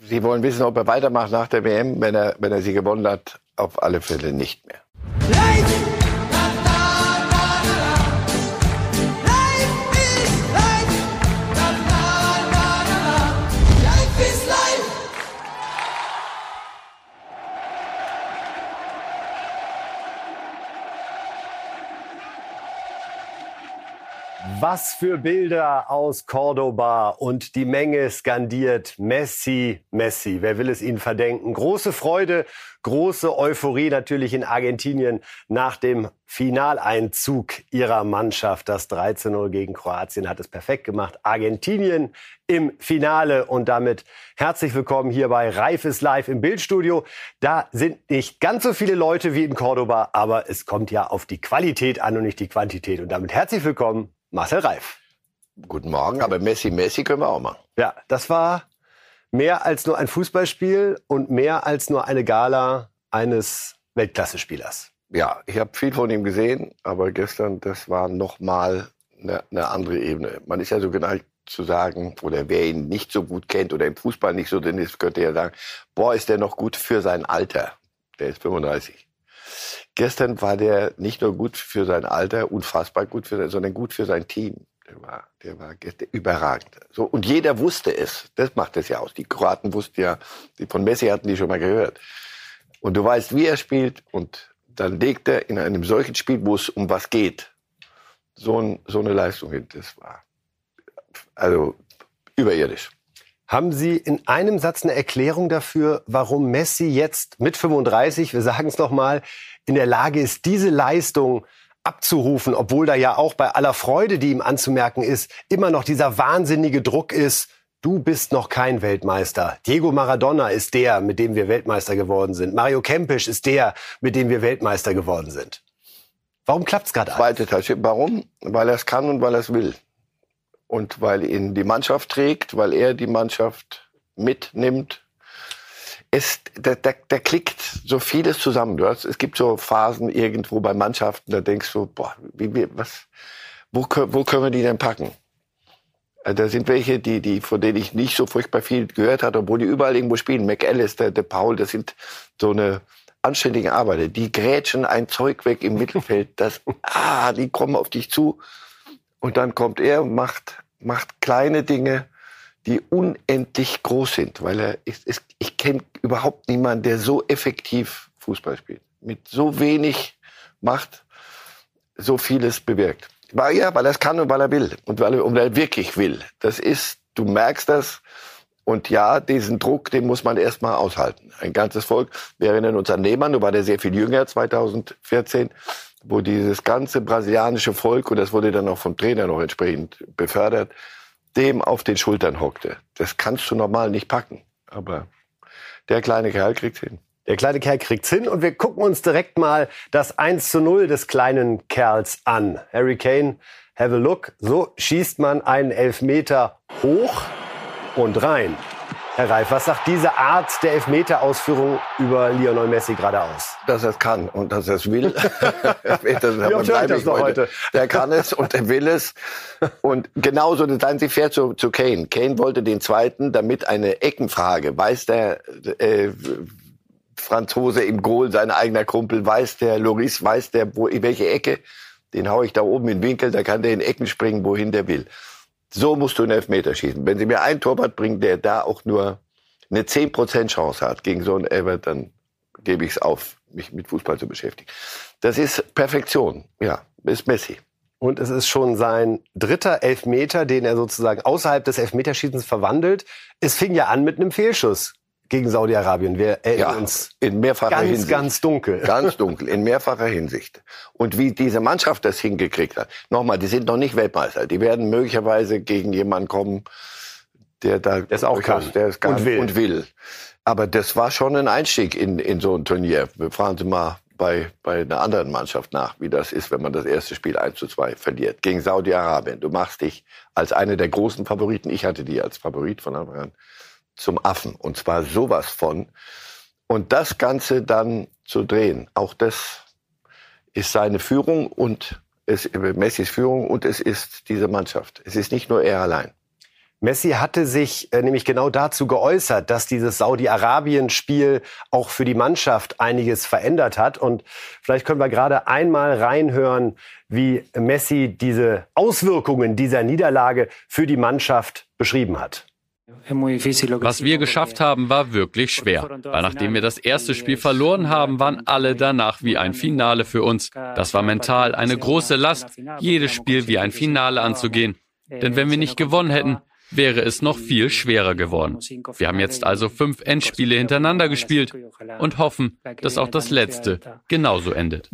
Sie wollen wissen, ob er weitermacht nach der WM, wenn er, wenn er sie gewonnen hat. Auf alle Fälle nicht mehr. Was für Bilder aus Cordoba und die Menge skandiert Messi, Messi. Wer will es ihnen verdenken? Große Freude, große Euphorie natürlich in Argentinien nach dem Finaleinzug ihrer Mannschaft. Das 13-0 gegen Kroatien hat es perfekt gemacht. Argentinien im Finale und damit herzlich willkommen hier bei Reif ist live im Bildstudio. Da sind nicht ganz so viele Leute wie in Cordoba, aber es kommt ja auf die Qualität an und nicht die Quantität. Und damit herzlich willkommen Marcel Reif. Guten Morgen, aber Messi, Messi können wir auch machen. Ja, das war mehr als nur ein Fußballspiel und mehr als nur eine Gala eines Weltklasse-Spielers. Ja, ich habe viel von ihm gesehen, aber gestern, das war noch mal eine, eine andere Ebene. Man ist ja so geneigt zu sagen, oder wer ihn nicht so gut kennt oder im Fußball nicht so drin ist, könnte ja sagen, boah, ist der noch gut für sein Alter. Der ist 35. Gestern war der nicht nur gut für sein Alter, unfassbar gut für sein, sondern gut für sein Team. Der war, der war überragend. So, und jeder wusste es. Das macht es ja aus. Die Kroaten wussten ja, die von Messi hatten die schon mal gehört. Und du weißt, wie er spielt. Und dann legt er in einem solchen Spiel, wo es um was geht, so, ein, so eine Leistung hin. Das war also überirdisch. Haben Sie in einem Satz eine Erklärung dafür, warum Messi jetzt mit 35, wir sagen es noch mal, in der Lage ist, diese Leistung abzurufen, obwohl da ja auch bei aller Freude, die ihm anzumerken ist, immer noch dieser wahnsinnige Druck ist, du bist noch kein Weltmeister. Diego Maradona ist der, mit dem wir Weltmeister geworden sind. Mario Kempisch ist der, mit dem wir Weltmeister geworden sind. Warum klappt's gerade Zweite Tasche. Warum? Weil er es kann und weil er es will und weil ihn die Mannschaft trägt, weil er die Mannschaft mitnimmt. Es, da, da, da klickt so vieles zusammen. Du hast, es gibt so Phasen irgendwo bei Mannschaften, da denkst du, boah, wie, wie, was, wo, wo können wir die denn packen? Äh, da sind welche, die, die, von denen ich nicht so furchtbar viel gehört hatte, obwohl die überall irgendwo spielen. McAllister, der Paul, das sind so eine anständige Arbeiter. Die grätschen ein Zeug weg im Mittelfeld. Das, ah, die kommen auf dich zu. Und dann kommt er und macht, macht kleine Dinge, die unendlich groß sind, weil er ist, ist ich kenne überhaupt niemanden, der so effektiv Fußball spielt, mit so wenig Macht so vieles bewirkt. Weil, ja, weil er es kann und weil er will und weil und weil er wirklich will. Das ist, du merkst das. Und ja, diesen Druck, den muss man erstmal aushalten. Ein ganzes Volk. Wir erinnern uns an Nehmann, du war der sehr viel jünger, 2014 wo dieses ganze brasilianische Volk, und das wurde dann auch vom Trainer noch entsprechend befördert, dem auf den Schultern hockte. Das kannst du normal nicht packen. Aber der kleine Kerl kriegt's hin. Der kleine Kerl kriegt's hin und wir gucken uns direkt mal das 1 zu 0 des kleinen Kerls an. Harry Kane, have a look. So schießt man einen Elfmeter hoch und rein. Herr Reif, was sagt diese Art der Elfmeter-Ausführung über Lionel Messi gerade aus? Dass er es kann und dass er es will. das Wie oft das noch heute? Der kann es und er will es. Und genauso, dann sie fährt zu, zu Kane. Kane wollte den zweiten, damit eine Eckenfrage, weiß der äh, Franzose im Goal, sein eigener Kumpel, weiß der Loris, weiß der, wo, in welche Ecke, den hau ich da oben in den Winkel, da kann der in Ecken springen, wohin der will. So musst du einen Elfmeter schießen. Wenn sie mir einen Torwart bringen, der da auch nur eine 10% Chance hat gegen so einen Elber, dann gebe ich es auf, mich mit Fußball zu beschäftigen. Das ist Perfektion. Ja, ist Messi. Und es ist schon sein dritter Elfmeter, den er sozusagen außerhalb des Elfmeterschießens verwandelt. Es fing ja an mit einem Fehlschuss gegen Saudi-Arabien. Wir erinnern ja, uns in mehrfacher ganz, Hinsicht. ganz dunkel. Ganz dunkel, in mehrfacher Hinsicht. Und wie diese Mannschaft das hingekriegt hat. Nochmal, die sind noch nicht Weltmeister. Die werden möglicherweise gegen jemanden kommen, der da es auch kann, der es kann und, will. und will. Aber das war schon ein Einstieg in, in so ein Turnier. Wir fragen Sie mal bei, bei einer anderen Mannschaft nach, wie das ist, wenn man das erste Spiel 1 zu 2 verliert. Gegen Saudi-Arabien. Du machst dich als eine der großen Favoriten. Ich hatte die als Favorit von Anfang an zum Affen. Und zwar sowas von. Und das Ganze dann zu drehen, auch das ist seine Führung und es, Messis Führung und es ist diese Mannschaft. Es ist nicht nur er allein. Messi hatte sich äh, nämlich genau dazu geäußert, dass dieses Saudi-Arabien-Spiel auch für die Mannschaft einiges verändert hat. Und vielleicht können wir gerade einmal reinhören, wie Messi diese Auswirkungen dieser Niederlage für die Mannschaft beschrieben hat. Was wir geschafft haben, war wirklich schwer. Weil nachdem wir das erste Spiel verloren haben, waren alle danach wie ein Finale für uns. Das war mental eine große Last, jedes Spiel wie ein Finale anzugehen. Denn wenn wir nicht gewonnen hätten, wäre es noch viel schwerer geworden. Wir haben jetzt also fünf Endspiele hintereinander gespielt und hoffen, dass auch das letzte genauso endet.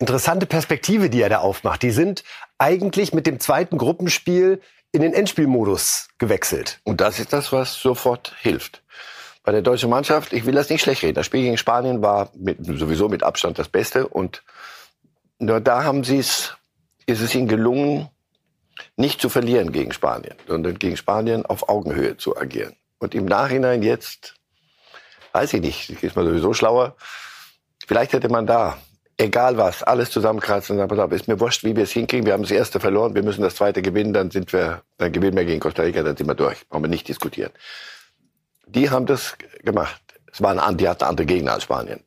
Interessante Perspektive, die er da aufmacht. Die sind eigentlich mit dem zweiten Gruppenspiel in den Endspielmodus gewechselt. Und das ist das, was sofort hilft. Bei der deutschen Mannschaft, ich will das nicht schlecht reden. Das Spiel gegen Spanien war mit, sowieso mit Abstand das Beste und nur da haben sie es, ist es ihnen gelungen, nicht zu verlieren gegen Spanien, sondern gegen Spanien auf Augenhöhe zu agieren. Und im Nachhinein jetzt, weiß ich nicht, ist man sowieso schlauer. Vielleicht hätte man da, egal was, alles zusammenkratzen und sagen, pass auf, ist mir wurscht, wie wir es hinkriegen. Wir haben das erste verloren, wir müssen das zweite gewinnen, dann sind wir, dann gewinnen wir gegen Costa Rica, dann sind wir durch. Brauchen wir nicht diskutieren. Die haben das gemacht. Es waren, die hatten andere Gegner als Spanien.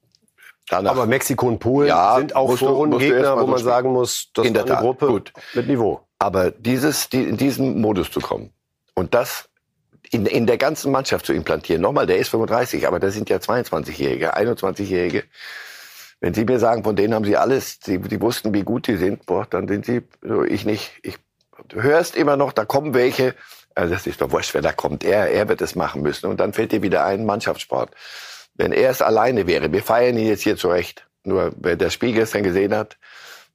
Danach, Aber Mexiko und Polen ja, sind auch Vorrundengegner, wo man so sagen muss, das ist eine Gruppe Gut. mit Niveau. Aber dieses, die, in diesen Modus zu kommen und das in, in der ganzen Mannschaft zu implantieren, nochmal, der ist 35, aber das sind ja 22-Jährige, 21-Jährige. Wenn Sie mir sagen, von denen haben Sie alles, Sie, die wussten, wie gut die sind, boah, dann sind Sie, so ich nicht. Ich, du hörst immer noch, da kommen welche, also das ist doch wurscht, wer da kommt. Er, er wird es machen müssen. Und dann fällt dir wieder ein Mannschaftssport. Wenn er es alleine wäre, wir feiern ihn jetzt hier zurecht. Nur wer das Spiel gestern gesehen hat,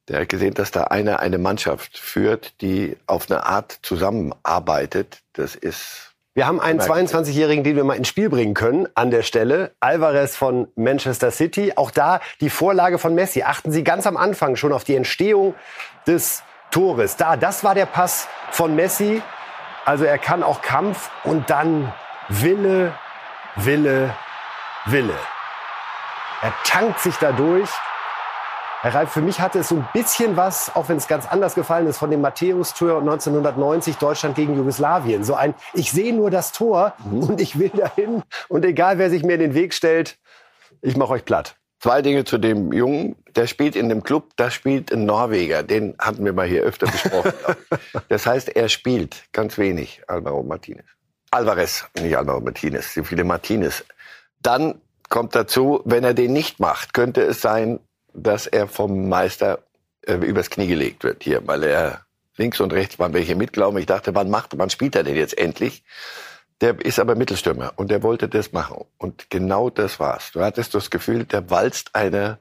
der hat gesehen, dass da einer eine Mannschaft führt, die auf eine Art zusammenarbeitet. Das ist wir haben einen 22-Jährigen, den wir mal ins Spiel bringen können an der Stelle. Alvarez von Manchester City. Auch da die Vorlage von Messi. Achten Sie ganz am Anfang schon auf die Entstehung des Tores. Da, das war der Pass von Messi. Also er kann auch Kampf und dann Wille, Wille, Wille. Er tankt sich dadurch. Herr Reif, für mich hatte es so ein bisschen was, auch wenn es ganz anders gefallen ist, von dem Matthäus-Tor 1990 Deutschland gegen Jugoslawien. So ein, ich sehe nur das Tor mhm. und ich will dahin und egal wer sich mir in den Weg stellt, ich mache euch platt. Zwei Dinge zu dem Jungen. Der spielt in dem Club, da spielt ein Norweger. Den hatten wir mal hier öfter besprochen. das heißt, er spielt ganz wenig, Alvaro Martinez. Alvarez, nicht Alvaro Martinez, so viele Martinez. Dann kommt dazu, wenn er den nicht macht, könnte es sein, dass er vom Meister äh, übers Knie gelegt wird hier, weil er links und rechts waren welche mitglauben. Ich dachte, wann macht, wann spielt er denn jetzt endlich? Der ist aber Mittelstürmer und der wollte das machen. Und genau das war's. Du hattest das Gefühl, der walzt einer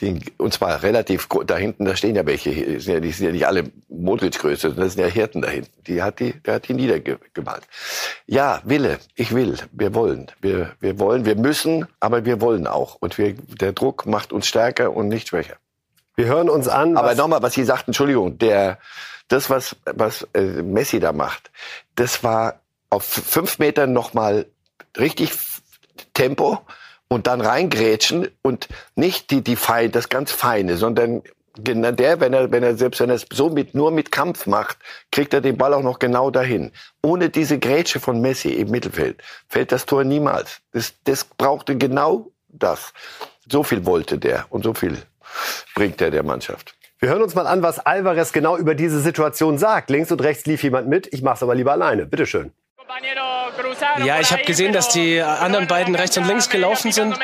die, und zwar relativ da hinten, da stehen ja welche, die sind ja, die sind ja nicht alle Modric-Größe, das sind ja Hirten da hinten. Die hat die, der hat die niedergemalt. Ja, Wille, ich will, wir wollen, wir, wir wollen, wir müssen, aber wir wollen auch. Und wir, der Druck macht uns stärker und nicht schwächer. Wir hören uns an. Aber nochmal, was Sie sagten, Entschuldigung, der, das, was, was äh, Messi da macht, das war auf fünf Metern nochmal richtig Tempo und dann reingrätschen und nicht die, die fein, das ganz Feine, sondern genau der, wenn er, wenn er selbst wenn er es so mit, nur mit Kampf macht, kriegt er den Ball auch noch genau dahin. Ohne diese Grätsche von Messi im Mittelfeld fällt das Tor niemals. Das, das brauchte genau das. So viel wollte der und so viel bringt er der Mannschaft. Wir hören uns mal an, was Alvarez genau über diese Situation sagt. Links und rechts lief jemand mit. Ich mach's aber lieber alleine. Bitteschön. Ja, ich habe gesehen, dass die anderen beiden rechts und links gelaufen sind.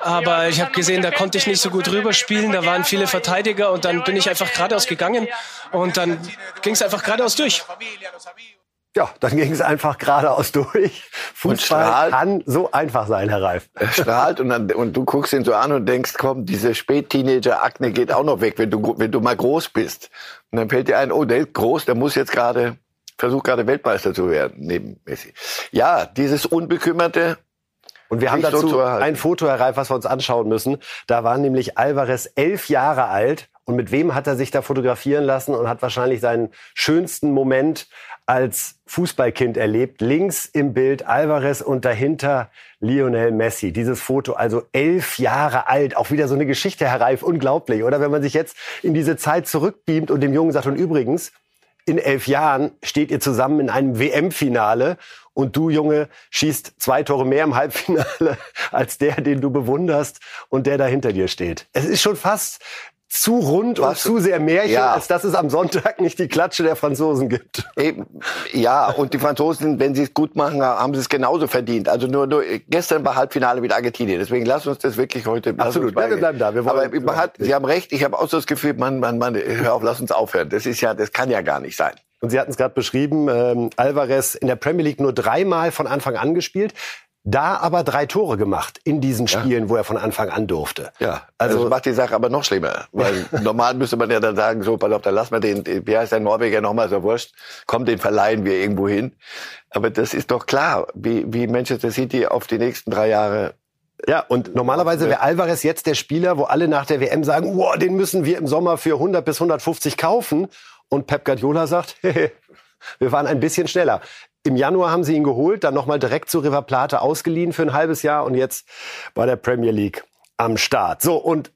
Aber ich habe gesehen, da konnte ich nicht so gut rüberspielen. Da waren viele Verteidiger und dann bin ich einfach geradeaus gegangen und dann ging es einfach geradeaus durch. Ja, dann ging es einfach geradeaus durch. Fußball kann so einfach sein, Herr Reif. Er strahlt und, dann, und du guckst ihn so an und denkst, komm, diese Spätteenager-Akne geht auch noch weg, wenn du, wenn du mal groß bist. Und dann fällt dir ein, oh, der ist groß, der muss jetzt gerade versucht gerade Weltmeister zu werden, neben Messi. Ja, dieses unbekümmerte. Und wir haben dazu so ein Foto, Herr Reif, was wir uns anschauen müssen. Da war nämlich Alvarez elf Jahre alt. Und mit wem hat er sich da fotografieren lassen und hat wahrscheinlich seinen schönsten Moment als Fußballkind erlebt. Links im Bild Alvarez und dahinter Lionel Messi. Dieses Foto, also elf Jahre alt. Auch wieder so eine Geschichte, Herr Reif. Unglaublich, oder? Wenn man sich jetzt in diese Zeit zurückbeamt und dem Jungen sagt, und übrigens, in elf Jahren steht ihr zusammen in einem WM-Finale und du, Junge, schießt zwei Tore mehr im Halbfinale als der, den du bewunderst und der da hinter dir steht. Es ist schon fast zu rund Was? und zu sehr Märchen, ja. als dass es am Sonntag nicht die Klatsche der Franzosen gibt. Eben, ja, und die Franzosen, wenn sie es gut machen, haben sie es genauso verdient. Also nur, nur gestern war Halbfinale mit Argentinien. Deswegen lass uns das wirklich heute. Absolut, ja, wir bleiben da. Wir Aber man hat, Sie haben recht. Ich habe auch so das Gefühl, man, man, man, hör auf, lass uns aufhören. Das ist ja, das kann ja gar nicht sein. Und Sie hatten es gerade beschrieben, ähm, Alvarez in der Premier League nur dreimal von Anfang an gespielt da aber drei Tore gemacht in diesen Spielen, ja. wo er von Anfang an durfte. Ja, also das macht die Sache aber noch schlimmer, weil normal müsste man ja dann sagen, so, pass auf, dann lassen wir den, wie heißt der Norweger nochmal, so wurscht, komm, den verleihen wir irgendwo hin. Aber das ist doch klar, wie, wie Manchester City auf die nächsten drei Jahre ja, und normalerweise wäre Alvarez jetzt der Spieler, wo alle nach der WM sagen, wow, den müssen wir im Sommer für 100 bis 150 kaufen. Und Pep Guardiola sagt, wir waren ein bisschen schneller. Im Januar haben sie ihn geholt, dann nochmal direkt zu River Plate ausgeliehen für ein halbes Jahr und jetzt bei der Premier League am Start. So, und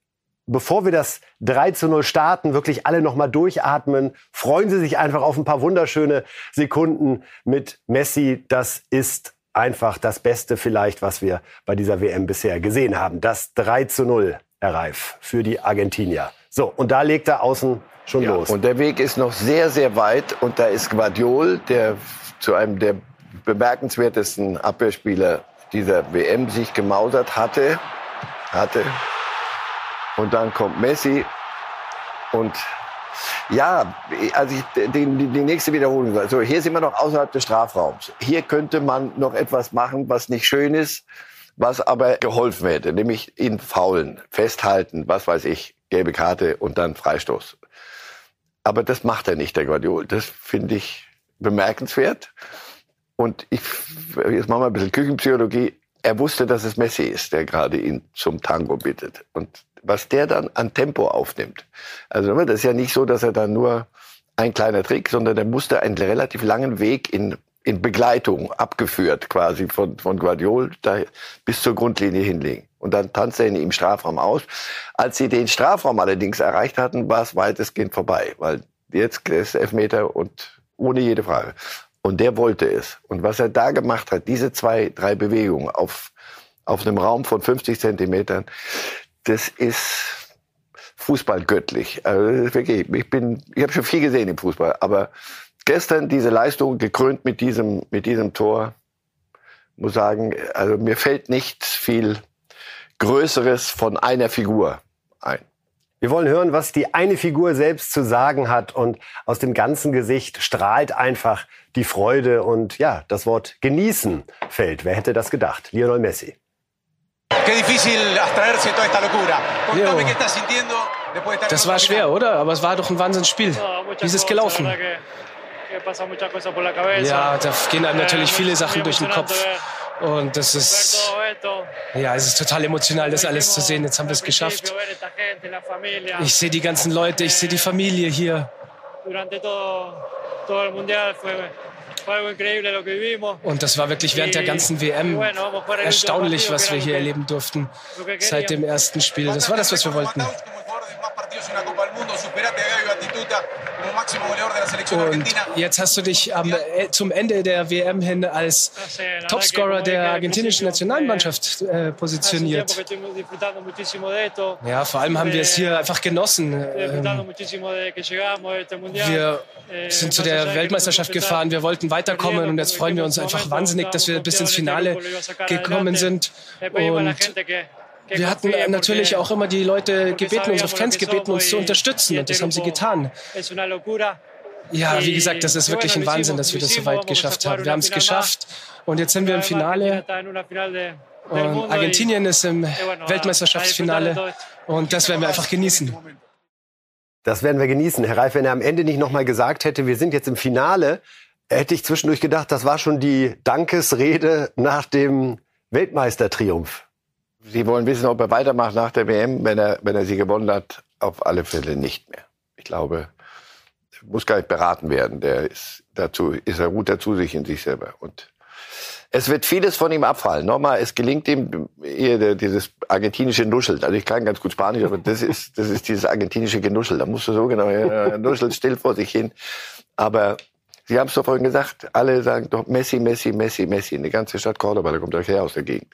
bevor wir das 3 zu 0 starten, wirklich alle nochmal durchatmen, freuen Sie sich einfach auf ein paar wunderschöne Sekunden mit Messi. Das ist einfach das Beste vielleicht, was wir bei dieser WM bisher gesehen haben. Das 3 zu 0, Herr Reif, für die Argentinier. So, und da legt er außen schon ja, los. Und der Weg ist noch sehr, sehr weit. Und da ist Guardiol, der zu einem der bemerkenswertesten Abwehrspieler dieser WM sich gemausert hatte. hatte. Und dann kommt Messi. Und ja, also ich, die, die nächste Wiederholung. Also hier sind wir noch außerhalb des Strafraums. Hier könnte man noch etwas machen, was nicht schön ist, was aber geholfen hätte, nämlich ihn faulen, festhalten, was weiß ich, gelbe Karte und dann Freistoß. Aber das macht er nicht, der Guardiol. Das finde ich bemerkenswert. Und ich, jetzt machen wir ein bisschen Küchenpsychologie. Er wusste, dass es Messi ist, der gerade ihn zum Tango bittet. Und was der dann an Tempo aufnimmt. Also das ist ja nicht so, dass er dann nur ein kleiner Trick, sondern er musste einen relativ langen Weg in, in Begleitung abgeführt quasi von, von Guardiol da bis zur Grundlinie hinlegen. Und dann tanzte er ihn im Strafraum aus. Als sie den Strafraum allerdings erreicht hatten, war es weitestgehend vorbei, weil jetzt ist Elfmeter und ohne jede Frage. Und der wollte es. Und was er da gemacht hat, diese zwei, drei Bewegungen auf, auf einem Raum von 50 Zentimetern, das ist Fußball göttlich. Also wirklich, ich bin, ich habe schon viel gesehen im Fußball, aber gestern diese Leistung gekrönt mit diesem, mit diesem Tor, muss sagen, also mir fällt nichts viel Größeres von einer Figur ein. Wir wollen hören, was die eine Figur selbst zu sagen hat und aus dem ganzen Gesicht strahlt einfach die Freude und ja, das Wort genießen fällt. Wer hätte das gedacht? Lionel Messi. Das war schwer, oder? Aber es war doch ein Wahnsinnsspiel. Wie ist es gelaufen? Ja, da gehen einem natürlich viele Sachen durch den Kopf. Und das ist, ja, es ist total emotional, das alles zu sehen. Jetzt haben wir es geschafft. Ich sehe die ganzen Leute, ich sehe die Familie hier. Und das war wirklich während der ganzen WM erstaunlich, was wir hier erleben durften seit dem ersten Spiel. Das war das, was wir wollten. Und jetzt hast du dich am, äh, zum Ende der WM hin als Topscorer der argentinischen Nationalmannschaft äh, positioniert. Ja, vor allem haben wir es hier einfach genossen. Ähm, wir sind zu der Weltmeisterschaft gefahren, wir wollten weiterkommen und jetzt freuen wir uns einfach wahnsinnig, dass wir bis ins Finale gekommen sind. Und wir hatten natürlich auch immer die Leute gebeten, unsere Fans gebeten, uns zu unterstützen und das haben sie getan. Ja, wie gesagt, das ist wirklich ein Wahnsinn, dass wir das so weit geschafft haben. Wir haben es geschafft und jetzt sind wir im Finale. Und Argentinien ist im Weltmeisterschaftsfinale und das werden wir einfach genießen. Das werden wir genießen. Herr Reif, wenn er am Ende nicht nochmal gesagt hätte, wir sind jetzt im Finale, hätte ich zwischendurch gedacht, das war schon die Dankesrede nach dem Weltmeistertriumph. Sie wollen wissen, ob er weitermacht nach der WM, wenn er, wenn er sie gewonnen hat? Auf alle Fälle nicht mehr. Ich glaube, muss gar nicht beraten werden. Der ist dazu, ist er ruht dazu sich in sich selber. Und Es wird vieles von ihm abfallen. Nochmal, es gelingt ihm eher dieses argentinische Nuschel. Also ich kann ganz gut Spanisch, aber das ist, das ist dieses argentinische Genuschel. Da musst du so genau, ja, Nuschel still vor sich hin. Aber Sie haben es doch vorhin gesagt, alle sagen doch Messi, Messi, Messi, Messi. Die ganze Stadt Cordoba, da kommt euch her aus der Gegend.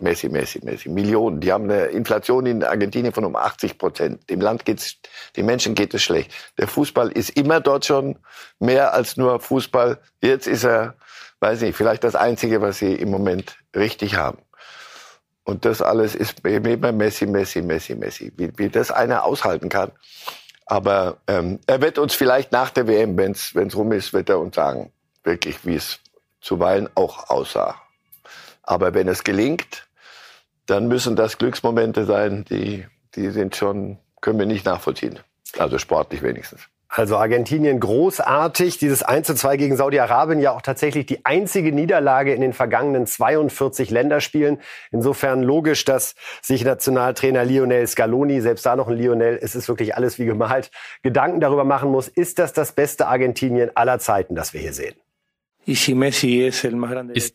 Messi, Messi, Messi. Millionen. Die haben eine Inflation in Argentinien von um 80 Prozent. Dem Land geht's, den Menschen geht es schlecht. Der Fußball ist immer dort schon mehr als nur Fußball. Jetzt ist er, weiß nicht, vielleicht das Einzige, was sie im Moment richtig haben. Und das alles ist immer Messi, Messi, Messi, Messi. Wie, wie das einer aushalten kann. Aber ähm, er wird uns vielleicht nach der WM, wenn es rum ist, wird er uns sagen, wirklich, wie es zuweilen auch aussah. Aber wenn es gelingt, dann müssen das Glücksmomente sein, die, die sind schon, können wir nicht nachvollziehen. Also sportlich wenigstens. Also Argentinien großartig. Dieses 1 zu 2 gegen Saudi-Arabien ja auch tatsächlich die einzige Niederlage in den vergangenen 42 Länderspielen. Insofern logisch, dass sich Nationaltrainer Lionel Scaloni, selbst da noch ein Lionel, es ist wirklich alles wie gemalt, Gedanken darüber machen muss, ist das das beste Argentinien aller Zeiten, das wir hier sehen? Ist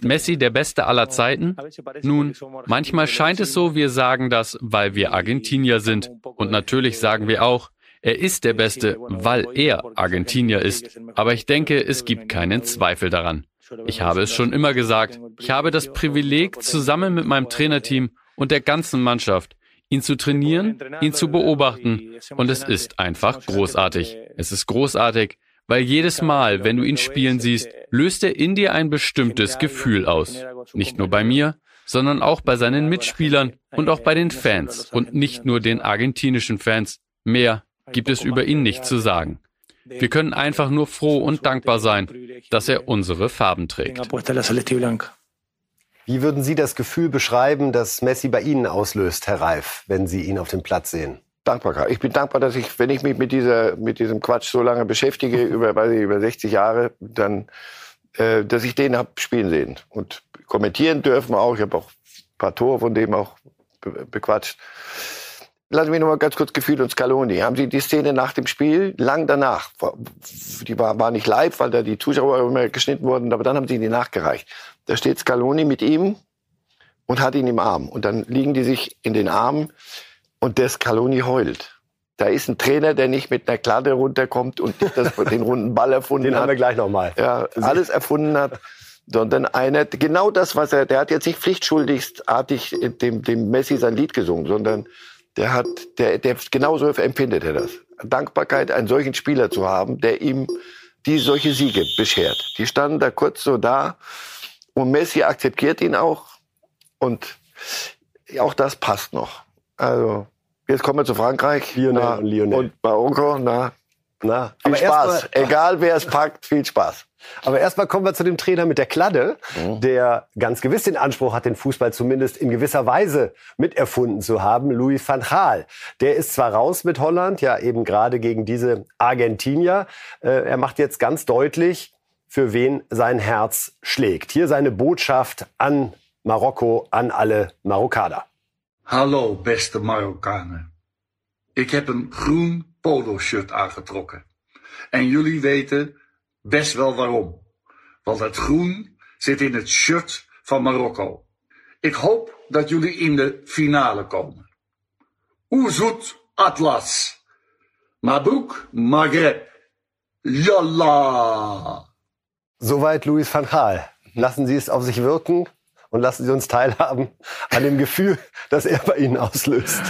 Messi der Beste aller Zeiten? Nun, manchmal scheint es so, wir sagen das, weil wir Argentinier sind. Und natürlich sagen wir auch, er ist der Beste, weil er Argentinier ist. Aber ich denke, es gibt keinen Zweifel daran. Ich habe es schon immer gesagt, ich habe das Privileg, zusammen mit meinem Trainerteam und der ganzen Mannschaft, ihn zu trainieren, ihn zu beobachten. Und es ist einfach großartig. Es ist großartig, weil jedes Mal, wenn du ihn spielen siehst, löst er in dir ein bestimmtes Gefühl aus. Nicht nur bei mir, sondern auch bei seinen Mitspielern und auch bei den Fans und nicht nur den argentinischen Fans. Mehr gibt es über ihn nicht zu sagen. Wir können einfach nur froh und dankbar sein, dass er unsere Farben trägt. Wie würden Sie das Gefühl beschreiben, das Messi bei Ihnen auslöst, Herr Reif, wenn Sie ihn auf dem Platz sehen? Dankbarkeit. Ich bin dankbar, dass ich, wenn ich mich mit dieser, mit diesem Quatsch so lange beschäftige, über, weiß ich, über 60 Jahre, dann, äh, dass ich den hab spielen sehen und kommentieren dürfen auch. Ich habe auch ein paar Tore von dem auch bequatscht. Lassen Sie mich noch mal ganz kurz Gefühl und Scaloni. Haben Sie die Szene nach dem Spiel, lang danach, die war, war nicht live, weil da die Zuschauer immer geschnitten wurden, aber dann haben Sie die nachgereicht. Da steht Scaloni mit ihm und hat ihn im Arm. Und dann liegen die sich in den Armen und der Scaloni heult. Da ist ein Trainer, der nicht mit einer Kladde runterkommt und das, den runden Ball erfunden den hat. Den haben wir gleich nochmal. Ja, alles erfunden hat. Sondern einer, genau das, was er, der hat jetzt nicht pflichtschuldigstartig dem, dem Messi sein Lied gesungen, sondern der hat, der, der genauso empfindet er das. Dankbarkeit, einen solchen Spieler zu haben, der ihm die solche Siege beschert. Die standen da kurz so da und Messi akzeptiert ihn auch und auch das passt noch. Also jetzt kommen wir zu Frankreich Lionel na, und, Lionel. und Marokko. Na, na, viel Aber Spaß. Egal wer es packt, viel Spaß. Aber erstmal kommen wir zu dem Trainer mit der Kladde, mhm. der ganz gewiss den Anspruch hat, den Fußball zumindest in gewisser Weise miterfunden zu haben, Louis van Gaal. Der ist zwar raus mit Holland, ja eben gerade gegen diese Argentinier. Äh, er macht jetzt ganz deutlich, für wen sein Herz schlägt. Hier seine Botschaft an Marokko, an alle Marokkaner. Hallo, beste Marokkanen. Ik heb een groen polo-shirt aangetrokken. En jullie weten best wel waarom. Want het groen zit in het shirt van Marokko. Ik hoop dat jullie in de finale komen. Oezoet Atlas. Mabouk Maghreb. Yallah. Soweit Louis van Gaal. Lassen Sie es auf sich wirken und lassen Sie uns teilhaben an dem Gefühl, das er bei Ihnen auslöst.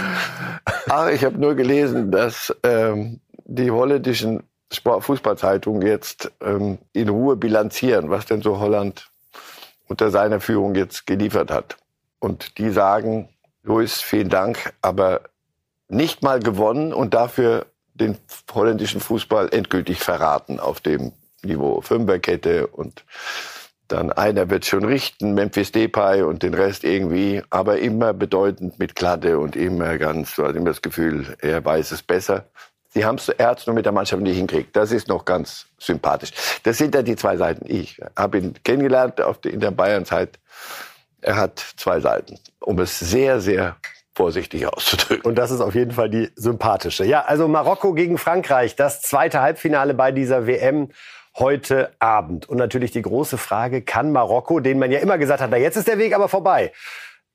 Ach, ich habe nur gelesen, dass ähm, die holländischen Sport Fußballzeitungen jetzt ähm, in Ruhe bilanzieren, was denn so Holland unter seiner Führung jetzt geliefert hat. Und die sagen, Luis, vielen Dank, aber nicht mal gewonnen und dafür den holländischen Fußball endgültig verraten auf dem Niveau. Fünferkette und dann einer wird schon richten, Memphis Depay und den Rest irgendwie, aber immer bedeutend mit Kladde und immer ganz, du hast immer das Gefühl, er weiß es besser. Sie haben es Ärzte nur mit der Mannschaft nicht hinkriegt. Das ist noch ganz sympathisch. Das sind ja die zwei Seiten. Ich habe ihn kennengelernt in der Bayernzeit. Er hat zwei Seiten, um es sehr, sehr vorsichtig auszudrücken. Und das ist auf jeden Fall die sympathische. Ja, also Marokko gegen Frankreich, das zweite Halbfinale bei dieser WM. heute Abend. Und natürlich die große Frage, kann Marokko, den man ja immer gesagt hat, na jetzt ist der Weg aber vorbei,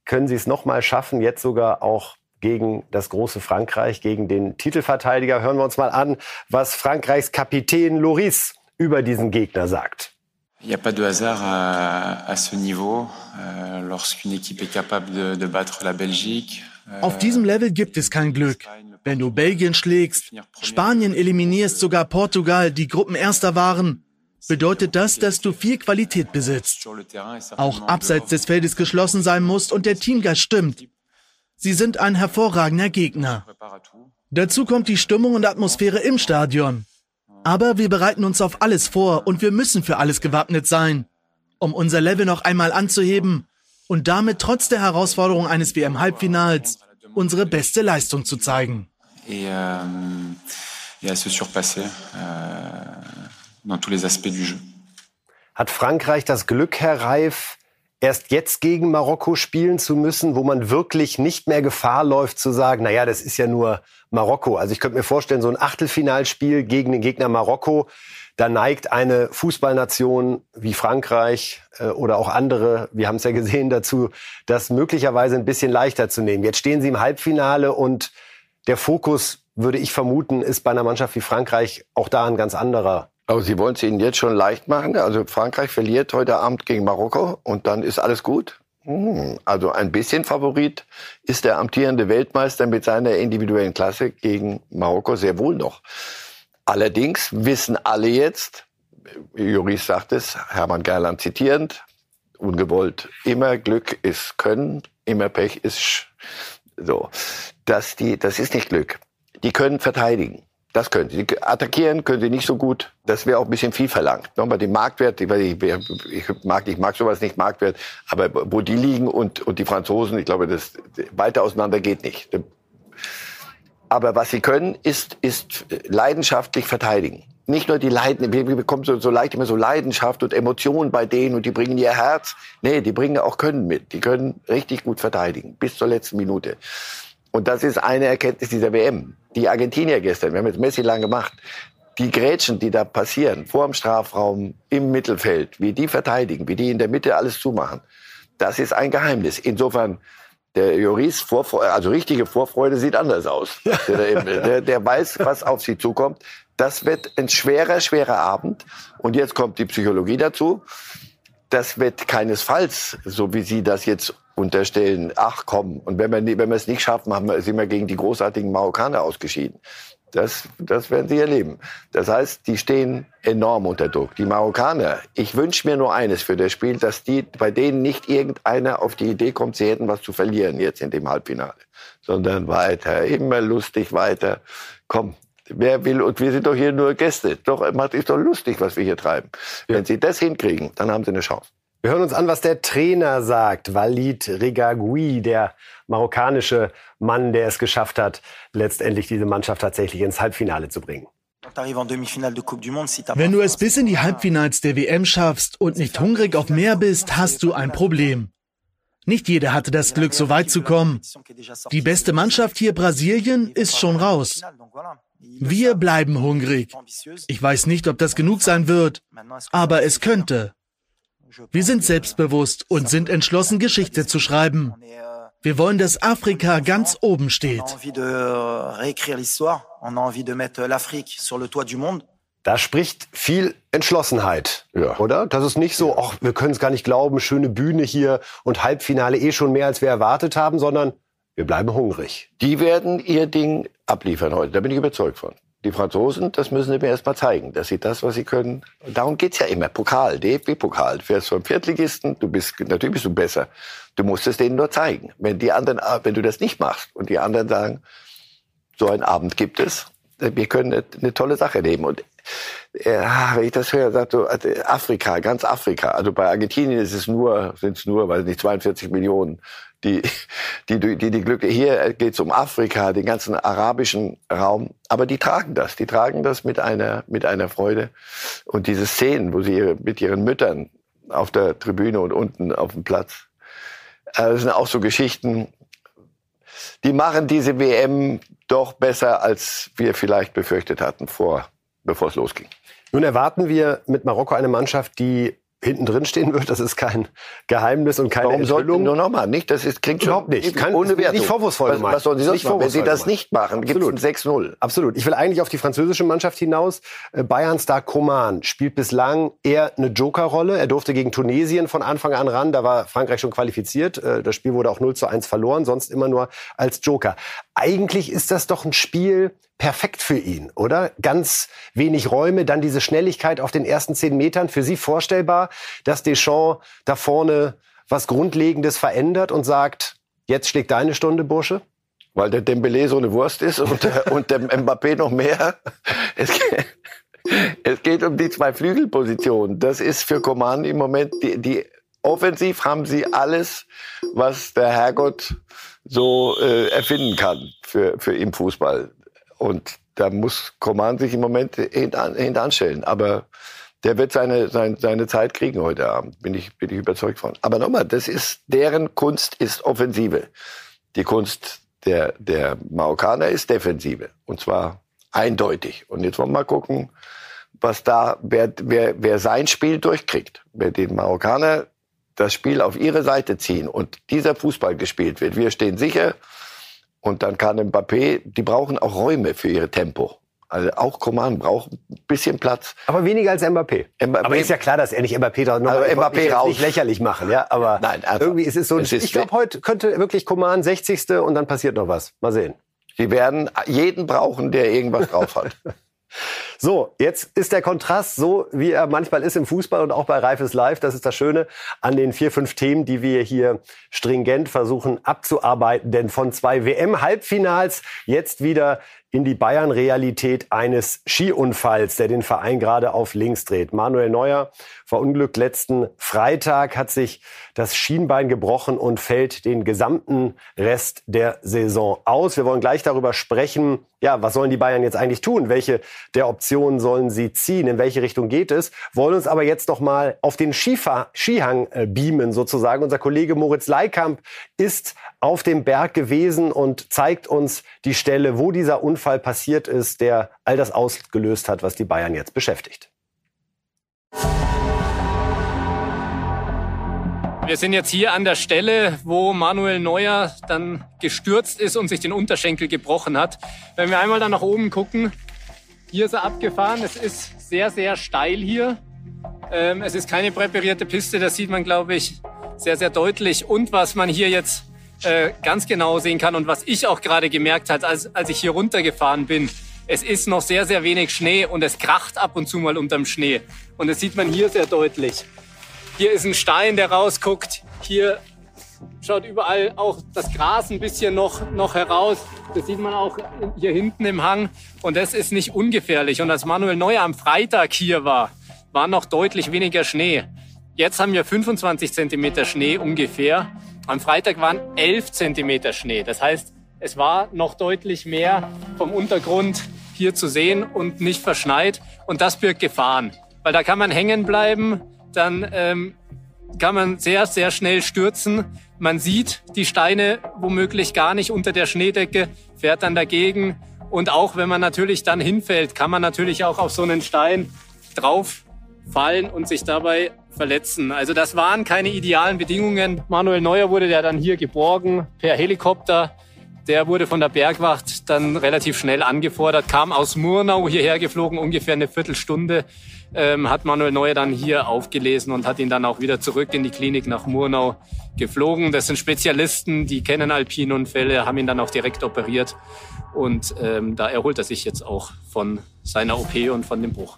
können sie es nochmal schaffen, jetzt sogar auch gegen das große Frankreich, gegen den Titelverteidiger. Hören wir uns mal an, was Frankreichs Kapitän Loris über diesen Gegner sagt. Il n'y a pas de hasard à, à ce niveau. Euh, Lorsqu'une équipe est capable de, de battre la Belgique. Euh, Auf diesem Level gibt es kein Glück. Wenn du Belgien schlägst, Spanien eliminierst, sogar Portugal, die Gruppenerster waren, bedeutet das, dass du viel Qualität besitzt. Auch abseits des Feldes geschlossen sein musst und der Teamgeist stimmt. Sie sind ein hervorragender Gegner. Dazu kommt die Stimmung und Atmosphäre im Stadion. Aber wir bereiten uns auf alles vor und wir müssen für alles gewappnet sein, um unser Level noch einmal anzuheben und damit trotz der Herausforderung eines WM-Halbfinals unsere beste Leistung zu zeigen. Et, euh, et à se surpasser euh, dans tous les aspects du jeu. Hat Frankreich das Glück, Herr Reif, erst jetzt gegen Marokko spielen zu müssen, wo man wirklich nicht mehr Gefahr läuft zu sagen, naja, das ist ja nur Marokko. Also ich könnte mir vorstellen, so ein Achtelfinalspiel gegen den Gegner Marokko, da neigt eine Fußballnation wie Frankreich äh, oder auch andere, wir haben es ja gesehen, dazu, das möglicherweise ein bisschen leichter zu nehmen. Jetzt stehen sie im Halbfinale und der Fokus, würde ich vermuten, ist bei einer Mannschaft wie Frankreich auch da ein ganz anderer. Aber Sie wollen es Ihnen jetzt schon leicht machen. Also Frankreich verliert heute Abend gegen Marokko und dann ist alles gut. Hm, also ein bisschen Favorit ist der amtierende Weltmeister mit seiner individuellen Klasse gegen Marokko sehr wohl noch. Allerdings wissen alle jetzt, Juris sagt es, Hermann Gerland zitierend, ungewollt, immer Glück ist Können, immer Pech ist so. Dass die, das ist nicht Glück. Die können verteidigen. Das können sie. Attackieren können sie nicht so gut. Das wäre auch ein bisschen viel verlangt. Nochmal den Marktwert, ich, ich, mag, ich mag sowas nicht, Marktwert, aber wo die liegen und, und die Franzosen, ich glaube, das weiter auseinander geht nicht. Aber was sie können, ist, ist leidenschaftlich verteidigen. Nicht nur die Leiden, wir bekommen so, so leicht immer so Leidenschaft und Emotionen bei denen und die bringen ihr Herz. Nee, die bringen auch Können mit. Die können richtig gut verteidigen, bis zur letzten Minute. Und das ist eine Erkenntnis dieser WM. Die Argentinier gestern, wir haben jetzt Messi lang gemacht, die Grätschen, die da passieren, vor dem Strafraum, im Mittelfeld, wie die verteidigen, wie die in der Mitte alles zumachen, das ist ein Geheimnis. Insofern, der Joris, Vorfreude, also richtige Vorfreude sieht anders aus. Der, der, der weiß, was auf sie zukommt. Das wird ein schwerer, schwerer Abend. Und jetzt kommt die Psychologie dazu. Das wird keinesfalls, so wie Sie das jetzt unterstellen, ach komm, und wenn wir, wenn wir es nicht schaffen, haben wir, sind wir gegen die großartigen Marokkaner ausgeschieden. Das, das werden Sie erleben. Das heißt, die stehen enorm unter Druck. Die Marokkaner, ich wünsche mir nur eines für das Spiel, dass die, bei denen nicht irgendeiner auf die Idee kommt, sie hätten was zu verlieren jetzt in dem Halbfinale, sondern weiter, immer lustig weiter. Komm, wer will, und wir sind doch hier nur Gäste. Doch, macht ist doch lustig, was wir hier treiben. Ja. Wenn Sie das hinkriegen, dann haben Sie eine Chance. Wir hören uns an, was der Trainer sagt. Walid Regagoui, der marokkanische Mann, der es geschafft hat, letztendlich diese Mannschaft tatsächlich ins Halbfinale zu bringen. Wenn du es bis in die Halbfinals der WM schaffst und nicht hungrig auf mehr bist, hast du ein Problem. Nicht jeder hatte das Glück, so weit zu kommen. Die beste Mannschaft hier, Brasilien, ist schon raus. Wir bleiben hungrig. Ich weiß nicht, ob das genug sein wird, aber es könnte. Wir sind selbstbewusst und sind entschlossen, Geschichte zu schreiben. Wir wollen, dass Afrika ganz oben steht. Da spricht viel Entschlossenheit, ja. oder? Das ist nicht so, ach, wir können es gar nicht glauben, schöne Bühne hier und Halbfinale eh schon mehr, als wir erwartet haben, sondern wir bleiben hungrig. Die werden ihr Ding abliefern heute, da bin ich überzeugt von. Die Franzosen, das müssen sie mir erst mal zeigen, dass sie das, was sie können. Darum geht's ja immer. Pokal, DFB-Pokal. Du fährst vom Viertligisten, du bist, natürlich bist du besser. Du musst es denen nur zeigen. Wenn die anderen, wenn du das nicht machst und die anderen sagen, so einen Abend gibt es, wir können eine, eine tolle Sache nehmen. Und ja, wenn ich das höre, sagt so, also Afrika, ganz Afrika. Also bei Argentinien ist es nur, sind es nur, weiß nicht, 42 Millionen die, die, die, die Glücke. Hier geht es um Afrika, den ganzen arabischen Raum. Aber die tragen das, die tragen das mit einer, mit einer Freude. Und diese Szenen, wo sie mit ihren Müttern auf der Tribüne und unten auf dem Platz, äh, das sind auch so Geschichten, die machen diese WM doch besser, als wir vielleicht befürchtet hatten, vor, bevor es losging. Nun erwarten wir mit Marokko eine Mannschaft, die hinten drin stehen wird. Das ist kein Geheimnis und keine Warum sollten nur nochmal nicht? Das ist, klingt Überhaupt nicht. Kann, ohne Wertung. Nicht vorwurfsvoll was, was sollen Sie sonst machen? Wenn Sie das nicht machen, gibt es Absolut. ein 6-0. Absolut. Ich will eigentlich auf die französische Mannschaft hinaus. Äh, Bayern-Star Coman spielt bislang eher eine Jokerrolle. Er durfte gegen Tunesien von Anfang an ran. Da war Frankreich schon qualifiziert. Äh, Das Spiel wurde auch 0 zu 1 verloren, sonst immer nur als Joker. Eigentlich ist das doch ein Spiel perfekt für ihn, oder? Ganz wenig Räume, dann diese Schnelligkeit auf den ersten zehn Metern. Für Sie vorstellbar, dass Deschamps da vorne was Grundlegendes verändert und sagt, jetzt schlägt deine Stunde, Bursche? Weil der Dembele so eine Wurst ist und, der- und der Mbappé noch mehr. Es, geht- es geht um die zwei Flügelpositionen. Das ist für Coman im Moment die, die offensiv haben sie alles, was der Herrgott so äh, erfinden kann für, für im Fußball. Und da muss Coman sich im Moment hintan, hintanstellen. Aber der wird seine, seine, seine Zeit kriegen heute Abend, bin ich, bin ich überzeugt von. Aber nochmal, das ist, deren Kunst ist Offensive. Die Kunst der, der Marokkaner ist Defensive. Und zwar eindeutig. Und jetzt wollen wir mal gucken, was da, wer, wer, wer sein Spiel durchkriegt. Wer den Marokkaner das Spiel auf ihre Seite ziehen und dieser Fußball gespielt wird. Wir stehen sicher. Und dann kann Mbappé, die brauchen auch Räume für ihr Tempo. Also auch Coman braucht ein bisschen Platz. Aber weniger als Mbappé. Mbappé aber ist ja klar, dass er nicht Mbappé da noch Also Mbappé raus. nicht lächerlich machen, ja. Aber Nein, einfach. irgendwie ist es so. Es ist ich glaube, heute könnte wirklich Coman 60. und dann passiert noch was. Mal sehen. Sie werden jeden brauchen, der irgendwas drauf hat. So, jetzt ist der Kontrast so, wie er manchmal ist im Fußball und auch bei Reifes Live. Das ist das Schöne an den vier, fünf Themen, die wir hier stringent versuchen abzuarbeiten. Denn von zwei WM-Halbfinals jetzt wieder in die Bayern-Realität eines Skiunfalls, der den Verein gerade auf links dreht. Manuel Neuer verunglückt letzten Freitag, hat sich das Schienbein gebrochen und fällt den gesamten Rest der Saison aus. Wir wollen gleich darüber sprechen, ja, was sollen die Bayern jetzt eigentlich tun? Welche der Optionen sollen sie ziehen? In welche Richtung geht es? Wollen uns aber jetzt noch mal auf den Skifahr Skihang äh, beamen sozusagen. Unser Kollege Moritz Leikamp ist auf dem Berg gewesen und zeigt uns die Stelle, wo dieser Unfall passiert ist, der all das ausgelöst hat, was die Bayern jetzt beschäftigt. Wir sind jetzt hier an der Stelle, wo Manuel Neuer dann gestürzt ist und sich den Unterschenkel gebrochen hat. Wenn wir einmal da nach oben gucken, hier ist er abgefahren. Es ist sehr, sehr steil hier. Ähm, es ist keine präparierte Piste, das sieht man, glaube ich, sehr, sehr deutlich. Und was man hier jetzt äh, ganz genau sehen kann und was ich auch gerade gemerkt habe, als, als ich hier runtergefahren bin, es ist noch sehr, sehr wenig Schnee und es kracht ab und zu mal unterm Schnee. Und das sieht man hier sehr deutlich. Hier ist ein Stein, der rausguckt. Hier schaut überall auch das Gras ein bisschen noch, noch heraus. Das sieht man auch hier hinten im Hang. Und das ist nicht ungefährlich. Und als Manuel Neuer am Freitag hier war, war noch deutlich weniger Schnee. Jetzt haben wir 25 Zentimeter Schnee ungefähr. Am Freitag waren 11 Zentimeter Schnee. Das heißt, es war noch deutlich mehr vom Untergrund hier zu sehen und nicht verschneit. Und das birgt Gefahren. Weil da kann man hängen bleiben, dann ähm, kann man sehr, sehr schnell stürzen. Man sieht die Steine womöglich gar nicht unter der Schneedecke, fährt dann dagegen. Und auch wenn man natürlich dann hinfällt, kann man natürlich auch auf so einen Stein drauf fallen und sich dabei verletzen. Also das waren keine idealen Bedingungen. Manuel Neuer wurde ja dann hier geborgen per Helikopter. Der wurde von der Bergwacht dann relativ schnell angefordert, kam aus Murnau hierher geflogen, ungefähr eine Viertelstunde, ähm, hat Manuel Neuer dann hier aufgelesen und hat ihn dann auch wieder zurück in die Klinik nach Murnau geflogen. Das sind Spezialisten, die kennen Alpinunfälle, haben ihn dann auch direkt operiert und ähm, da erholt er sich jetzt auch von seiner OP und von dem Bruch.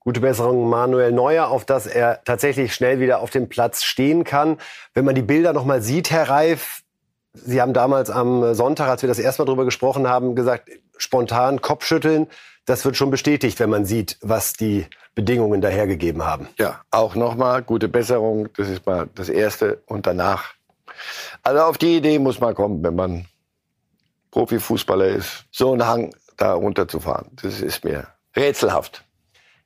Gute Besserung Manuel Neuer, auf dass er tatsächlich schnell wieder auf dem Platz stehen kann. Wenn man die Bilder noch mal sieht, Herr Reif, Sie haben damals am Sonntag, als wir das erste Mal darüber gesprochen haben, gesagt, spontan Kopfschütteln. Das wird schon bestätigt, wenn man sieht, was die Bedingungen dahergegeben haben. Ja, auch nochmal gute Besserung. Das ist mal das Erste. Und danach. Also auf die Idee muss man kommen, wenn man Profifußballer ist, so einen Hang da runterzufahren. Das ist mir rätselhaft.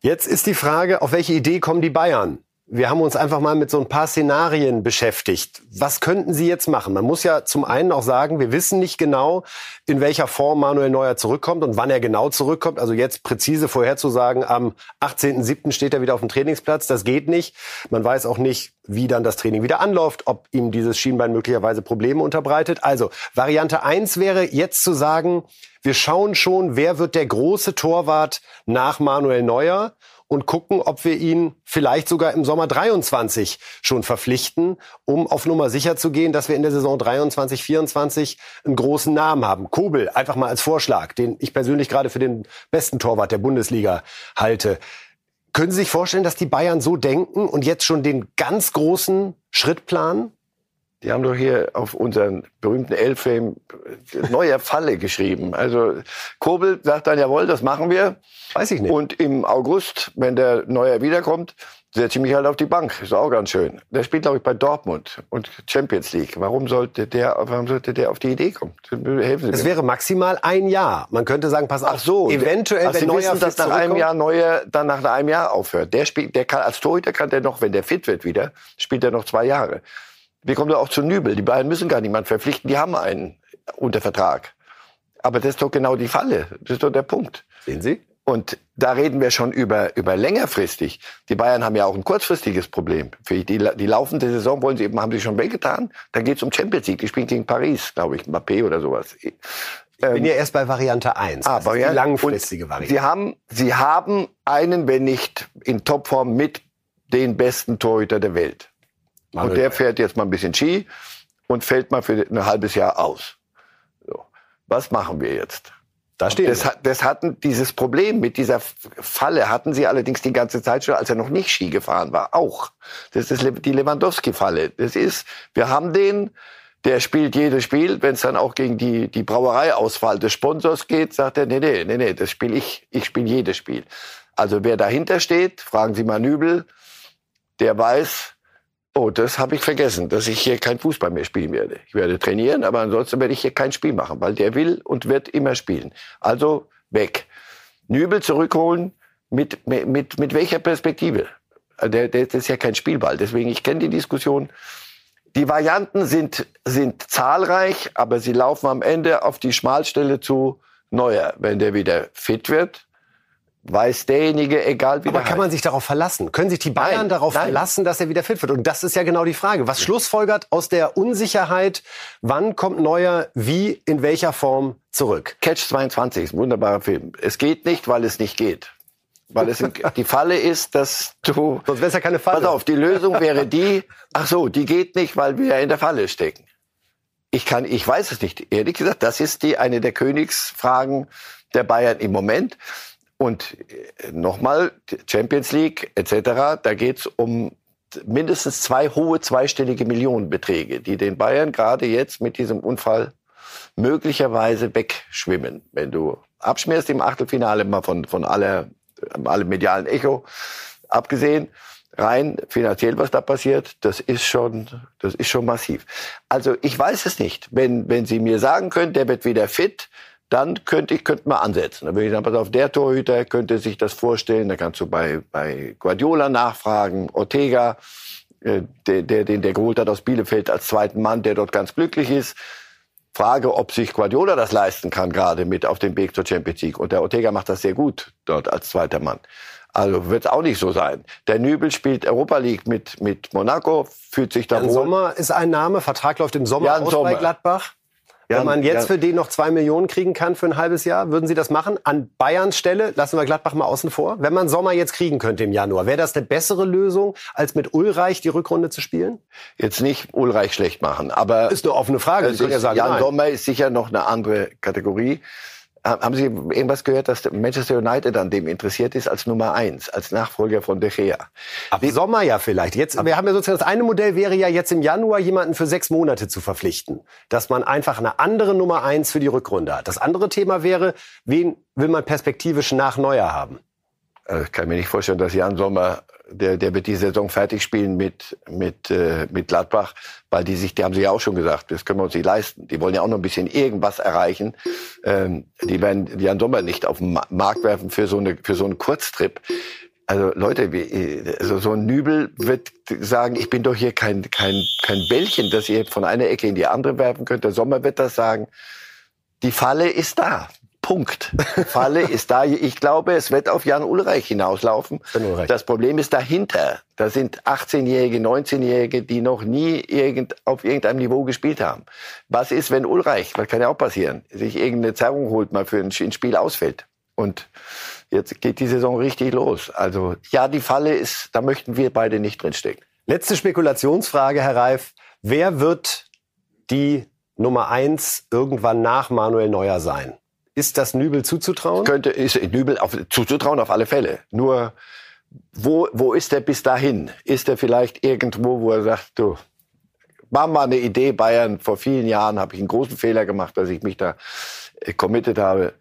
Jetzt ist die Frage, auf welche Idee kommen die Bayern? Wir haben uns einfach mal mit so ein paar Szenarien beschäftigt. Was könnten Sie jetzt machen? Man muss ja zum einen auch sagen, wir wissen nicht genau, in welcher Form Manuel Neuer zurückkommt und wann er genau zurückkommt. Also jetzt präzise vorherzusagen, am 18.07. steht er wieder auf dem Trainingsplatz, das geht nicht. Man weiß auch nicht, wie dann das Training wieder anläuft, ob ihm dieses Schienbein möglicherweise Probleme unterbreitet. Also Variante eins wäre jetzt zu sagen, wir schauen schon, wer wird der große Torwart nach Manuel Neuer und gucken, ob wir ihn vielleicht sogar im Sommer 23 schon verpflichten, um auf Nummer sicher zu gehen, dass wir in der Saison 23, 24 einen großen Namen haben. Kobel, einfach mal als Vorschlag, den ich persönlich gerade für den besten Torwart der Bundesliga halte. Können Sie sich vorstellen, dass die Bayern so denken und jetzt schon den ganz großen Schritt planen? Die haben doch hier auf unseren berühmten Elfame neue Falle geschrieben. Also Kobel sagt dann, jawohl, das machen wir. Weiß ich nicht. Und im August, wenn der Neuer wiederkommt, setze ich mich halt auf die Bank. Ist auch ganz schön. Der spielt, glaube ich, bei Dortmund und Champions League. Warum sollte der, warum sollte der auf die Idee kommen? Helfen Sie Es wäre maximal ein Jahr. Man könnte sagen, pass auf, Ach so, eventuell, wenn Sie Neuer wissen, dass nach einem Jahr Neuer dann nach einem Jahr aufhört. Der spielt, der kann als Torhüter kann der noch, wenn der fit wird wieder, spielt er noch zwei Jahre. Wir kommen da auch zu Nübel. Die beiden müssen gar niemanden verpflichten, die haben einen unter Vertrag. Aber das ist doch genau die Falle. Das ist doch der Punkt. Sehen Sie? Und da reden wir schon über, über längerfristig. Die Bayern haben ja auch ein kurzfristiges Problem. Für die, die laufende Saison wollen sie eben, haben sie schon weggetan. Dann geht's um Champions League. Die spielen gegen Paris, glaube ich, Mbappé oder sowas. Ich bin ähm, ja erst bei Variante 1. Ah, Variante, die langfristige Variante. Sie haben, sie haben einen, wenn nicht in Topform, mit den besten Torhüter der Welt. Und der fährt jetzt mal ein bisschen Ski und fällt mal für ein halbes Jahr aus. So. Was machen wir jetzt? Da steht das, das hatten dieses Problem mit dieser Falle hatten sie allerdings die ganze Zeit schon, als er noch nicht Ski gefahren war. Auch. Das ist die Lewandowski-Falle. Das ist, wir haben den, der spielt jedes Spiel. Wenn es dann auch gegen die, die Brauereiauswahl des Sponsors geht, sagt er, nee, nee, nee, nee, das spiele ich. Ich spiele jedes Spiel. Also wer dahinter steht, fragen Sie mal Nübel, der weiß, Oh, das habe ich vergessen, dass ich hier kein Fußball mehr spielen werde. Ich werde trainieren, aber ansonsten werde ich hier kein Spiel machen, weil der will und wird immer spielen. Also weg. Nübel zurückholen mit, mit, mit welcher Perspektive? Der, der, das ist ja kein Spielball. Deswegen, ich kenne die Diskussion. Die Varianten sind, sind zahlreich, aber sie laufen am Ende auf die Schmalstelle zu Neuer. Wenn der wieder fit wird, weiß derjenige, egal wie Aber kann man sich darauf verlassen? Können sich die Bayern nein, darauf nein. verlassen, dass er wieder fit wird? Und das ist ja genau die Frage. Was schlussfolgert aus der Unsicherheit, wann kommt Neuer wie, in welcher Form zurück? Catch 22 ist ein wunderbarer Film. Es geht nicht, weil es nicht geht. Weil es die Falle ist, dass du. Sonst wäre es ja keine Falle. Pass auf, die Lösung wäre die, ach so, die geht nicht, weil wir in der Falle stecken. Ich kann, ich weiß es nicht. Ehrlich gesagt, das ist die, eine der Königsfragen der Bayern im Moment. Und äh, nochmal, Champions League etc., da geht es um mindestens zwei hohe zweistellige Millionenbeträge, die den Bayern gerade jetzt mit diesem Unfall möglicherweise wegschwimmen. Wenn du abschmierst im Achtelfinale, mal von, von aller, allem medialen Echo abgesehen, rein finanziell, was da passiert, das ist schon, das ist schon massiv. Also ich weiß es nicht. Wenn, wenn Sie mir sagen können, der wird wieder fit, dann könnte ich könnte mal ansetzen. Dann würde ich sagen, pass auf, der Torhüter könnte sich das vorstellen. Da kannst du bei, bei Guardiola nachfragen, Ortega, äh, der, der, den der geholt hat aus Bielefeld als zweiten Mann, der dort ganz glücklich ist. Frage, ob sich Guardiola das leisten kann, gerade mit auf dem Weg zur Champions League. Und der Ortega macht das sehr gut dort als zweiter Mann. Also wird es auch nicht so sein. Der Nübel spielt Europa League mit, mit Monaco, fühlt sich da Jan wohl. Sommer ist ein Name, Vertrag läuft im Sommer Jan aus Sommer. bei Gladbach. Ja, Wenn man jetzt ja. für den noch zwei Millionen kriegen kann für ein halbes Jahr, würden Sie das machen? An Bayerns Stelle, lassen wir Gladbach mal außen vor. Wenn man Sommer jetzt kriegen könnte im Januar, wäre das eine bessere Lösung, als mit Ulreich die Rückrunde zu spielen? Jetzt nicht Ulreich schlecht machen, aber... Ist eine offene Frage. Sie ja sagen, Jan nein. Sommer ist sicher noch eine andere Kategorie. Haben Sie irgendwas gehört, dass Manchester United an dem interessiert ist als Nummer eins, als Nachfolger von De Gea? Ab Die, Sommer ja vielleicht. Jetzt, wir haben ja sozusagen das eine Modell wäre ja jetzt im Januar jemanden für sechs Monate zu verpflichten, dass man einfach eine andere Nummer eins für die Rückrunde hat. Das andere Thema wäre, wen will man perspektivisch nach Neuer haben? Also ich kann mir nicht vorstellen, dass Jan Sommer der, der wird die Saison fertig spielen mit, mit, äh, mit Gladbach, weil die sich, die haben sie ja auch schon gesagt, das können wir uns nicht leisten. Die wollen ja auch noch ein bisschen irgendwas erreichen. Ähm, die werden Jan Sommer nicht auf den Markt werfen für so, eine, für so einen Kurztrip. Also Leute, also so ein Nübel wird sagen, ich bin doch hier kein, kein, kein Bällchen, das ihr von einer Ecke in die andere werfen könnt. Der Sommer wird das sagen, die Falle ist da. Punkt. Falle ist da. Ich glaube, es wird auf Jan Ulreich hinauslaufen. Ulreich. Das Problem ist dahinter. Da sind 18-Jährige, 19-Jährige, die noch nie irgend, auf irgendeinem Niveau gespielt haben. Was ist, wenn Ulreich, was kann ja auch passieren, sich irgendeine Zerrung holt, mal für ein Spiel ausfällt? Und Jetzt geht die Saison richtig los. Also ja, die Falle ist, da möchten wir beide nicht drinstecken. Letzte Spekulationsfrage, Herr Reif. Wer wird die Nummer eins irgendwann nach Manuel Neuer sein? Ist das Nübel zuzutrauen? Könnte, ist Nübel auf, zuzutrauen auf alle Fälle. Nur, wo, wo ist er bis dahin? Ist er vielleicht irgendwo, wo er sagt, du, war mal eine Idee, Bayern, vor vielen Jahren habe ich einen großen Fehler gemacht, dass ich mich da äh, committed habe.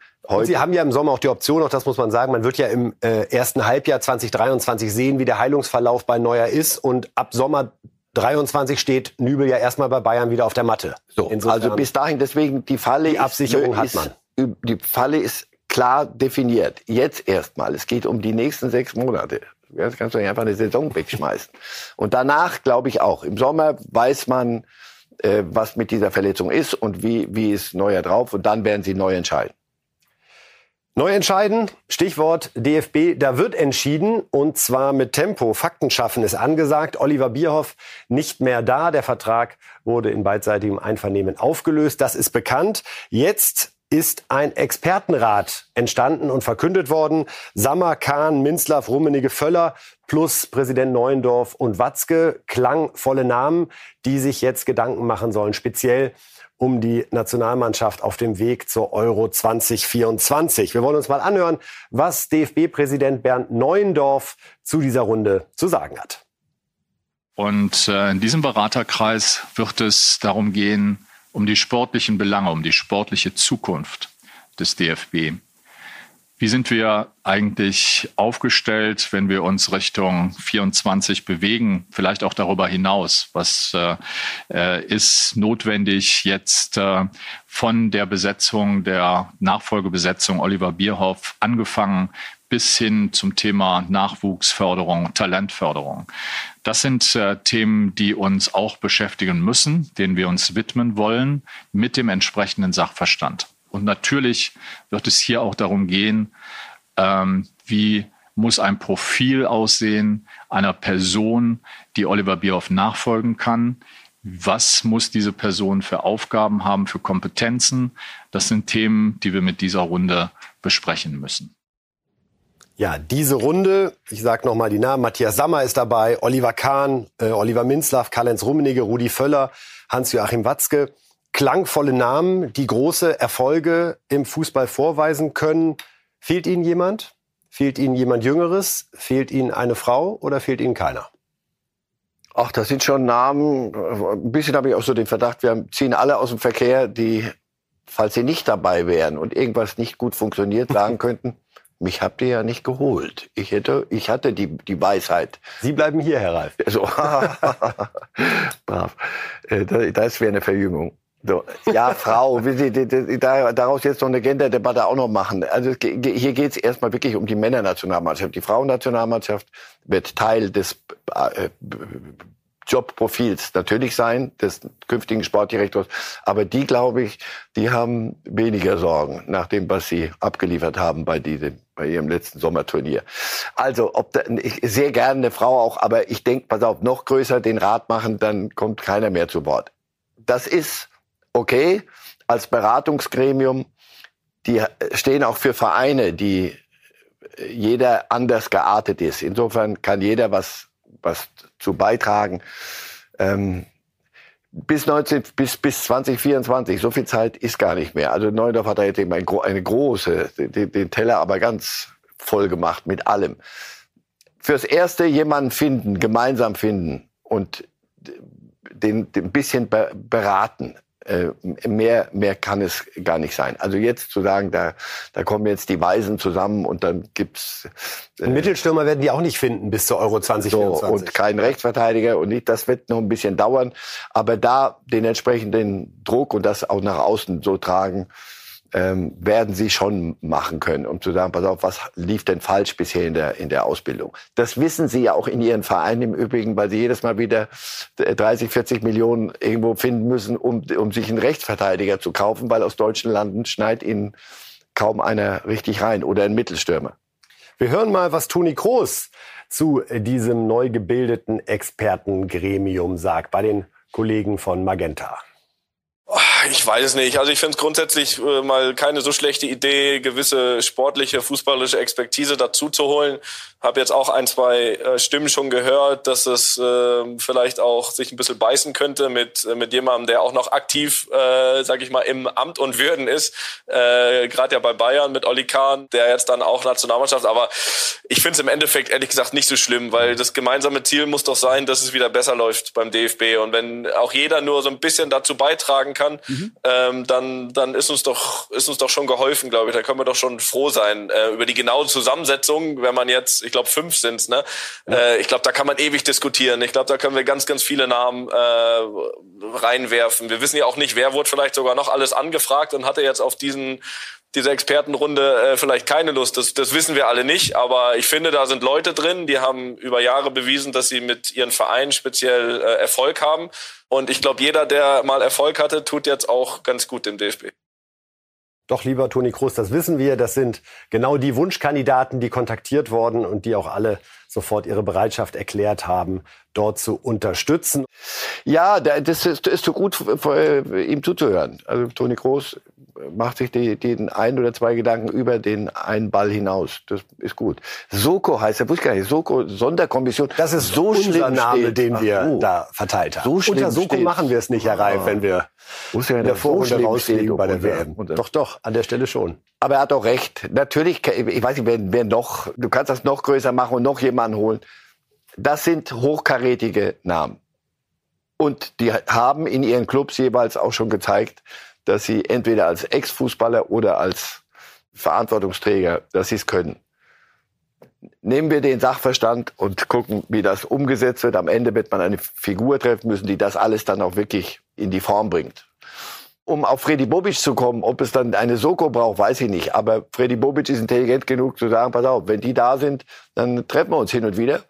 Sie haben ja im Sommer auch die Option, auch das muss man sagen, man wird ja im äh, ersten Halbjahr 2023 sehen, wie der Heilungsverlauf bei Neuer ist. Und ab Sommer 23 steht Nübel ja erstmal bei Bayern wieder auf der Matte. So, also bis dahin, deswegen die Falle die Absicherung ist, hat man. Die Falle ist klar definiert. Jetzt erstmal. Es geht um die nächsten sechs Monate. Jetzt kannst du nicht einfach eine Saison wegschmeißen. Und danach glaube ich auch. Im Sommer weiß man, äh, was mit dieser Verletzung ist und wie, wie ist Neuer drauf. Und dann werden sie neu entscheiden. Neu entscheiden, Stichwort DFB, da wird entschieden und zwar mit Tempo. Fakten schaffen ist angesagt. Oliver Bierhoff nicht mehr da. Der Vertrag wurde in beidseitigem Einvernehmen aufgelöst. Das ist bekannt. Jetzt ist ein Expertenrat entstanden und verkündet worden. Sammer, Kahn, Minzlaff, Rummenige, Völler plus Präsident Neuendorf und Watzke. Klangvolle Namen, die sich jetzt Gedanken machen sollen, speziell um die Nationalmannschaft auf dem Weg zur Euro 2024. Wir wollen uns mal anhören, was DFB-Präsident Bernd Neuendorf zu dieser Runde zu sagen hat. Und äh, in diesem Beraterkreis wird es darum gehen, um die sportlichen Belange, um die sportliche Zukunft des DFB. Wie sind wir eigentlich aufgestellt, wenn wir uns Richtung 24 bewegen, vielleicht auch darüber hinaus? Was äh, äh, ist notwendig jetzt äh, von der Besetzung, der Nachfolgebesetzung Oliver Bierhoff angefangen bis hin zum Thema Nachwuchsförderung, Talentförderung? Das sind äh, Themen, die uns auch beschäftigen müssen, denen wir uns widmen wollen mit dem entsprechenden Sachverstand. Und natürlich wird es hier auch darum gehen, ähm, wie muss ein Profil aussehen einer Person, die Oliver Bierhoff nachfolgen kann. Was muss diese Person für Aufgaben haben, für Kompetenzen? Das sind Themen, die wir mit dieser Runde besprechen müssen. Ja, diese Runde, ich sage nochmal die Namen, Matthias Sammer ist dabei, Oliver Kahn, äh, Oliver Minzlaff, Karl-Heinz Rummenigge, Rudi Völler, Hans-Joachim Watzke klangvolle Namen, die große Erfolge im Fußball vorweisen können. Fehlt Ihnen jemand? Fehlt Ihnen jemand Jüngeres? Fehlt Ihnen eine Frau oder fehlt Ihnen keiner? Ach, das sind schon Namen. Ein bisschen habe ich auch so den Verdacht, wir ziehen alle aus dem Verkehr, die, falls sie nicht dabei wären und irgendwas nicht gut funktioniert, sagen könnten, mich habt ihr ja nicht geholt. Ich hätte, ich hatte die, die Weisheit. Sie bleiben hier, Herr Ralf. So, brav. Äh, das wäre eine Verjüngung. So, ja, Frau, will Sie daraus jetzt noch eine Genderdebatte auch noch machen? Also hier geht es erstmal wirklich um die Männernationalmannschaft. Die Frauennationalmannschaft wird Teil des äh, Jobprofils natürlich sein, des künftigen Sportdirektors. Aber die, glaube ich, die haben weniger Sorgen nach dem, was sie abgeliefert haben bei diesem, bei ihrem letzten Sommerturnier. Also, ob da, ich, sehr gerne eine Frau auch, aber ich denke, pass auf, noch größer den Rat machen, dann kommt keiner mehr zu Wort. Das ist okay als Beratungsgremium. Die stehen auch für Vereine, die jeder anders geartet ist. Insofern kann jeder was, was zu beitragen. Ähm, bis 19, bis, bis 2024, so viel Zeit ist gar nicht mehr. Also Neudorf hat da jetzt eben eine, eine große, den, den Teller aber ganz voll gemacht mit allem. Fürs Erste jemanden finden, gemeinsam finden und den, den ein bisschen beraten. Äh, mehr, mehr kann es gar nicht sein. Also jetzt zu sagen, da, da kommen jetzt die Weisen zusammen und dann gibt's äh, Mittelstürmer werden die auch nicht finden bis zur Euro 2024. So, und kein Rechtsverteidiger und nicht, das wird noch ein bisschen dauern. Aber da den entsprechenden Druck und das auch nach außen so tragen, ähm, werden sie schon machen können, um zu sagen, pass auf, was lief denn falsch bisher in der, in der Ausbildung. Das wissen sie ja auch in ihren Vereinen im Übrigen, weil sie jedes Mal wieder 30, 40 Millionen irgendwo finden müssen, um, um sich einen Rechtsverteidiger zu kaufen, weil aus deutschen Landen schneit ihnen kaum einer richtig rein oder ein Mittelstürmer. Wir hören mal, was Toni Kroos zu diesem neu gebildeten Expertengremium sagt bei den Kollegen von Magenta. Ich weiß es nicht. Also ich finde es grundsätzlich äh, mal keine so schlechte Idee, gewisse sportliche, fußballische Expertise dazu zu holen. Habe jetzt auch ein, zwei äh, Stimmen schon gehört, dass es äh, vielleicht auch sich ein bisschen beißen könnte mit, äh, mit jemandem, der auch noch aktiv, äh, sage ich mal, im Amt und Würden ist. Äh, Gerade ja bei Bayern mit Oli Kahn, der jetzt dann auch Nationalmannschaft. Aber ich finde es im Endeffekt ehrlich gesagt nicht so schlimm, weil das gemeinsame Ziel muss doch sein, dass es wieder besser läuft beim DFB. Und wenn auch jeder nur so ein bisschen dazu beitragen kann, mhm. ähm, dann, dann ist uns doch, ist uns doch schon geholfen, glaube ich. Da können wir doch schon froh sein äh, über die genaue Zusammensetzung, wenn man jetzt, ich glaube, fünf sind's, ne? Ja. Äh, ich glaube, da kann man ewig diskutieren. Ich glaube, da können wir ganz, ganz viele Namen äh, reinwerfen. Wir wissen ja auch nicht, wer wurde vielleicht sogar noch alles angefragt und hatte jetzt auf diesen diese Expertenrunde äh, vielleicht keine Lust. Das, das wissen wir alle nicht. Aber ich finde, da sind Leute drin, die haben über Jahre bewiesen, dass sie mit ihren Vereinen speziell äh, Erfolg haben. Und ich glaube, jeder, der mal Erfolg hatte, tut jetzt auch ganz gut im DFB. Doch, lieber Toni Kroos, das wissen wir. Das sind genau die Wunschkandidaten, die kontaktiert wurden und die auch alle sofort ihre Bereitschaft erklärt haben, dort zu unterstützen. Ja, das ist, ist so gut, ihm zuzuhören. Also Toni Kroos macht sich die, den ein oder zwei Gedanken über den einen Ball hinaus. Das ist gut. Soko heißt er, wusste ich gar nicht. Soko, Sonderkommission. Das ist so unser Name, steht. den wir Ach, oh. da verteilt haben. So Unter Soko steht. machen wir es nicht, Herr Reif, wenn wir ja in der Vorrunde so rausfliegen bei der WM. Doch, doch, an der Stelle schon. Aber er hat auch recht. Natürlich, ich weiß nicht, wer, wer noch, du kannst das noch größer machen und noch jemanden holen. Das sind hochkarätige Namen. Und die haben in ihren Clubs jeweils auch schon gezeigt, dass sie entweder als Ex-Fußballer oder als Verantwortungsträger, dass sie es können. Nehmen wir den Sachverstand und gucken, wie das umgesetzt wird. Am Ende wird man eine Figur treffen müssen, die das alles dann auch wirklich in die Form bringt. Um auf Freddy Bobic zu kommen, ob es dann eine Soko braucht, weiß ich nicht. Aber Freddy Bobic ist intelligent genug zu sagen, pass auf, wenn die da sind, dann treffen wir uns hin und wieder.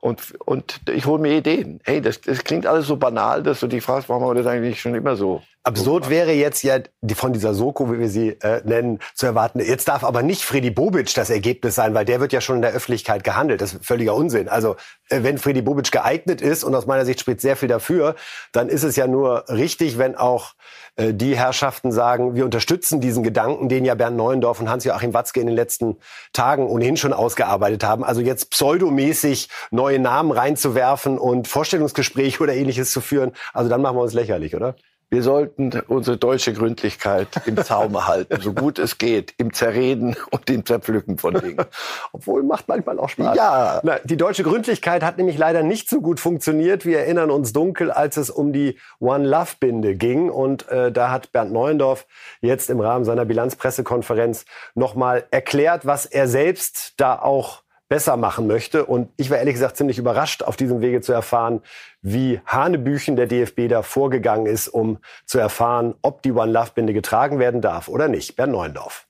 Und, und ich hole mir Ideen. Hey, das, das klingt alles so banal, dass du dich fragst, warum haben wir das eigentlich schon immer so Absurd wäre jetzt ja die, von dieser Soko, wie wir sie äh, nennen, zu erwarten. Jetzt darf aber nicht Freddy Bobic das Ergebnis sein, weil der wird ja schon in der Öffentlichkeit gehandelt. Das ist völliger Unsinn. Also äh, wenn Freddy Bobic geeignet ist und aus meiner Sicht spricht sehr viel dafür, dann ist es ja nur richtig, wenn auch äh, die Herrschaften sagen, wir unterstützen diesen Gedanken, den ja Bernd Neuendorf und Hans-Joachim Watzke in den letzten Tagen ohnehin schon ausgearbeitet haben. Also jetzt pseudomäßig neue Namen reinzuwerfen und Vorstellungsgespräche oder ähnliches zu führen, also dann machen wir uns lächerlich, oder? Wir sollten unsere deutsche Gründlichkeit im Zaume halten, so gut es geht, im Zerreden und im Zerpflücken von Dingen. Obwohl macht manchmal auch Spaß. Ja. Na, die deutsche Gründlichkeit hat nämlich leider nicht so gut funktioniert. Wir erinnern uns dunkel, als es um die One Love Binde ging. Und äh, da hat Bernd Neuendorf jetzt im Rahmen seiner Bilanzpressekonferenz nochmal erklärt, was er selbst da auch besser machen möchte. Und ich war ehrlich gesagt ziemlich überrascht, auf diesem Wege zu erfahren, wie Hanebüchen der DFB da vorgegangen ist, um zu erfahren, ob die One Love Binde getragen werden darf oder nicht. Bernd Neuendorf.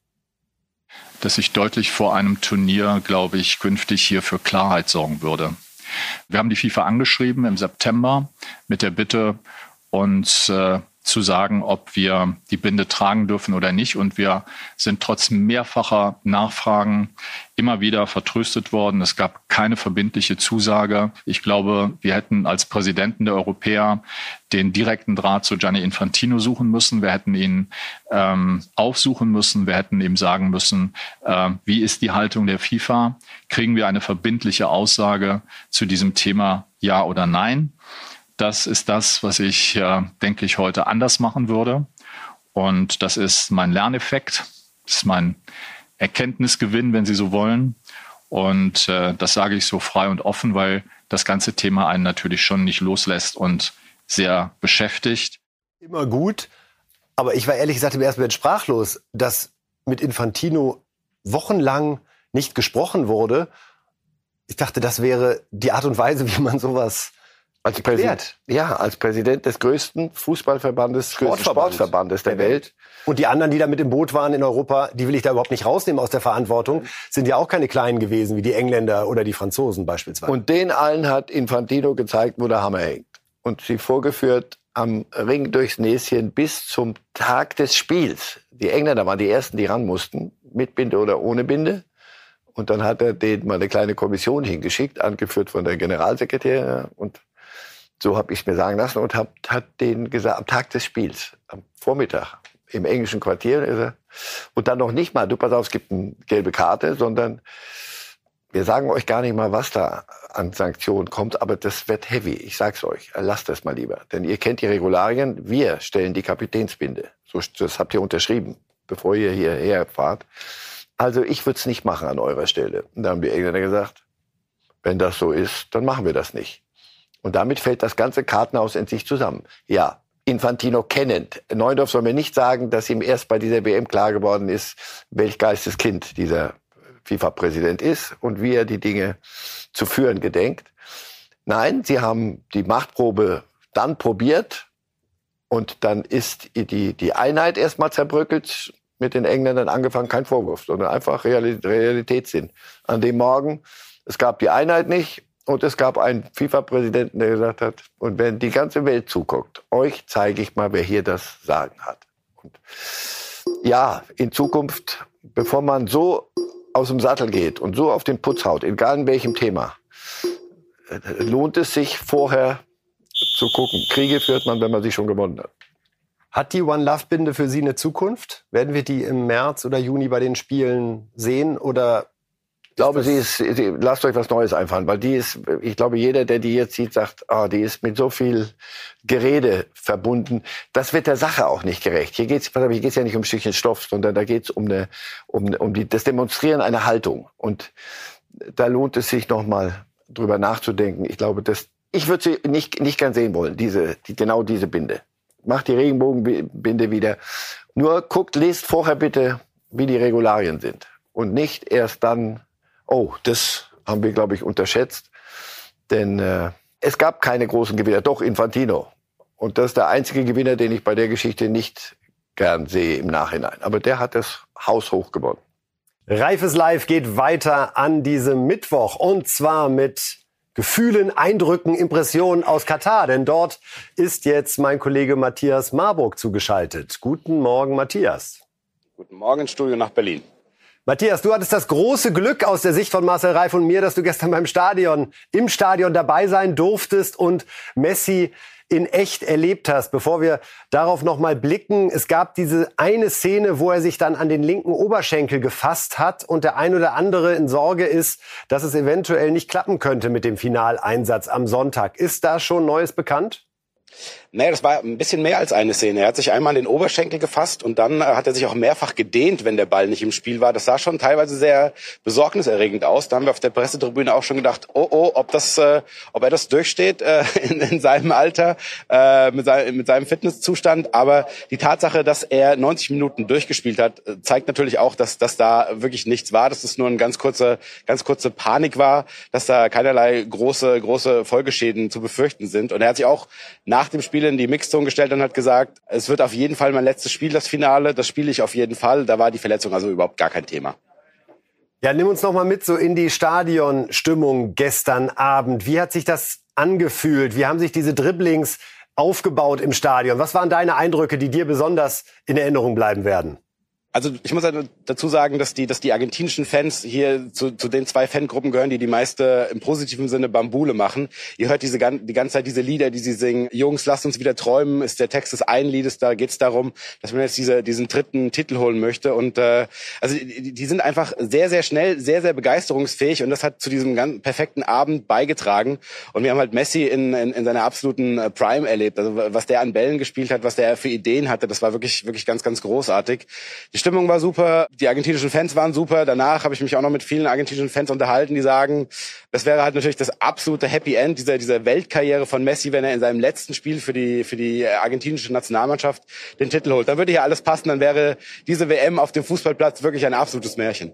Dass ich deutlich vor einem Turnier, glaube ich, künftig hier für Klarheit sorgen würde. Wir haben die FIFA angeschrieben im September mit der Bitte, uns äh, zu sagen, ob wir die Binde tragen dürfen oder nicht. Und wir sind trotz mehrfacher Nachfragen immer wieder vertröstet worden. Es gab keine verbindliche Zusage. Ich glaube, wir hätten als Präsidenten der Europäer den direkten Draht zu Gianni Infantino suchen müssen. Wir hätten ihn ähm, aufsuchen müssen. Wir hätten ihm sagen müssen, äh, wie ist die Haltung der FIFA? Kriegen wir eine verbindliche Aussage zu diesem Thema, ja oder nein? Das ist das, was ich, äh, denke ich, heute anders machen würde. Und das ist mein Lerneffekt, das ist mein Erkenntnisgewinn, wenn Sie so wollen. Und äh, das sage ich so frei und offen, weil das ganze Thema einen natürlich schon nicht loslässt und sehr beschäftigt. Immer gut, aber ich war ehrlich gesagt im ersten Moment sprachlos, dass mit Infantino wochenlang nicht gesprochen wurde. Ich dachte, das wäre die Art und Weise, wie man sowas als Präsident, ja, als Präsident des größten Fußballverbandes, größten Sportverbandes der Welt. Und die anderen, die da mit im Boot waren in Europa, die will ich da überhaupt nicht rausnehmen aus der Verantwortung, sind ja auch keine kleinen gewesen, wie die Engländer oder die Franzosen beispielsweise. Und den allen hat Infantino gezeigt, wo der Hammer hängt. Und sie vorgeführt am Ring durchs Näschen bis zum Tag des Spiels. Die Engländer waren die ersten, die ran mussten, mit Binde oder ohne Binde. Und dann hat er denen mal eine kleine Kommission hingeschickt, angeführt von der Generalsekretärin. Und so habe ich mir sagen lassen und hab, hat denen gesagt, am Tag des Spiels, am Vormittag, im englischen Quartier, ist er, und dann noch nicht mal, du pass auf, es gibt eine gelbe Karte, sondern wir sagen euch gar nicht mal, was da an Sanktionen kommt, aber das wird heavy. Ich sag's euch, lasst das mal lieber. Denn ihr kennt die Regularien, wir stellen die Kapitänsbinde. So, das habt ihr unterschrieben, bevor ihr hierher fahrt. Also ich würde es nicht machen an eurer Stelle. Und da haben die Engländer gesagt, wenn das so ist, dann machen wir das nicht. Und damit fällt das ganze Kartenhaus in sich zusammen. Ja, Infantino kennend. Neundorf soll mir nicht sagen, dass ihm erst bei dieser WM klar geworden ist, welch Geisteskind dieser FIFA-Präsident ist und wie er die Dinge zu führen gedenkt. Nein, sie haben die Machtprobe dann probiert und dann ist die, die Einheit erstmal zerbröckelt, mit den Engländern angefangen, kein Vorwurf, sondern einfach Realitätssinn. An dem Morgen, es gab die Einheit nicht und es gab einen FIFA-Präsidenten, der gesagt hat, und wenn die ganze Welt zuguckt, euch zeige ich mal, wer hier das Sagen hat. Und ja, in Zukunft, bevor man so aus dem Sattel geht und so auf den Putz haut, egal in welchem Thema, äh, lohnt es sich vorher zu gucken. Kriege führt man, wenn man sie schon gewonnen hat. Hat die One Love Binde für Sie eine Zukunft? Werden wir die im März oder Juni bei den Spielen sehen oder ich glaube, sie ist, sie, lasst euch was Neues einfallen, weil die ist, ich glaube, jeder, der die jetzt sieht, sagt, ah, die ist mit so viel Gerede verbunden. Das wird der Sache auch nicht gerecht. Hier geht's, hier geht's ja nicht um Stückchen Stoff, sondern da geht's um eine, um, um die, das Demonstrieren einer Haltung. Und da lohnt es sich nochmal drüber nachzudenken. Ich glaube, das, ich würde sie nicht, nicht gern sehen wollen, diese, die, genau diese Binde. Macht die Regenbogenbinde wieder. Nur guckt, lest vorher bitte, wie die Regularien sind. Und nicht erst dann, Oh, das haben wir, glaube ich, unterschätzt. Denn äh, es gab keine großen Gewinner. Doch, Infantino. Und das ist der einzige Gewinner, den ich bei der Geschichte nicht gern sehe im Nachhinein. Aber der hat das Haus hoch gewonnen. Reifes Live geht weiter an diesem Mittwoch. Und zwar mit Gefühlen, Eindrücken, Impressionen aus Katar. Denn dort ist jetzt mein Kollege Matthias Marburg zugeschaltet. Guten Morgen, Matthias. Guten Morgen, Studio nach Berlin. Matthias, du hattest das große Glück aus der Sicht von Marcel Reif und mir, dass du gestern beim Stadion, im Stadion dabei sein durftest und Messi in echt erlebt hast. Bevor wir darauf nochmal blicken, es gab diese eine Szene, wo er sich dann an den linken Oberschenkel gefasst hat und der ein oder andere in Sorge ist, dass es eventuell nicht klappen könnte mit dem Finaleinsatz am Sonntag. Ist da schon Neues bekannt? Naja, das war ein bisschen mehr als eine Szene. Er hat sich einmal an den Oberschenkel gefasst und dann äh, hat er sich auch mehrfach gedehnt, wenn der Ball nicht im Spiel war. Das sah schon teilweise sehr besorgniserregend aus. Da haben wir auf der Pressetribüne auch schon gedacht, oh oh, ob das, äh, ob er das durchsteht äh, in, in seinem Alter, äh, mit, sein, mit seinem Fitnesszustand. Aber die Tatsache, dass er 90 Minuten durchgespielt hat, äh, zeigt natürlich auch, dass, dass da wirklich nichts war, dass es nur eine ganz kurze, ganz kurze Panik war, dass da keinerlei große, große Folgeschäden zu befürchten sind. Und er hat sich auch nach dem Spiel in die Mixzone gestellt und hat gesagt, es wird auf jeden Fall mein letztes Spiel, das Finale, das spiele ich auf jeden Fall. Da war die Verletzung also überhaupt gar kein Thema. Ja, nimm uns noch mal mit so in die Stadionstimmung gestern Abend. Wie hat sich das angefühlt? Wie haben sich diese Dribblings aufgebaut im Stadion? Was waren deine Eindrücke, die dir besonders in Erinnerung bleiben werden? Also ich muss dazu sagen, dass die, dass die argentinischen Fans hier zu, zu den zwei Fangruppen gehören, die die meiste im positiven Sinne Bambule machen. Ihr hört diese die ganze Zeit diese Lieder, die sie singen. Jungs, lasst uns wieder träumen. Ist der Text des einen Liedes. Da geht es darum, dass man jetzt diese, diesen dritten Titel holen möchte. Und äh, also die, die sind einfach sehr, sehr schnell, sehr, sehr begeisterungsfähig. Und das hat zu diesem ganz perfekten Abend beigetragen. Und wir haben halt Messi in, in, in seiner absoluten äh, Prime erlebt. Also was der an Bällen gespielt hat, was der für Ideen hatte, das war wirklich, wirklich ganz, ganz großartig. Die Stimmung war super, die argentinischen Fans waren super. Danach habe ich mich auch noch mit vielen argentinischen Fans unterhalten, die sagen, das wäre halt natürlich das absolute Happy End dieser, dieser Weltkarriere von Messi, wenn er in seinem letzten Spiel für die, für die argentinische Nationalmannschaft den Titel holt. Dann würde hier alles passen, dann wäre diese WM auf dem Fußballplatz wirklich ein absolutes Märchen.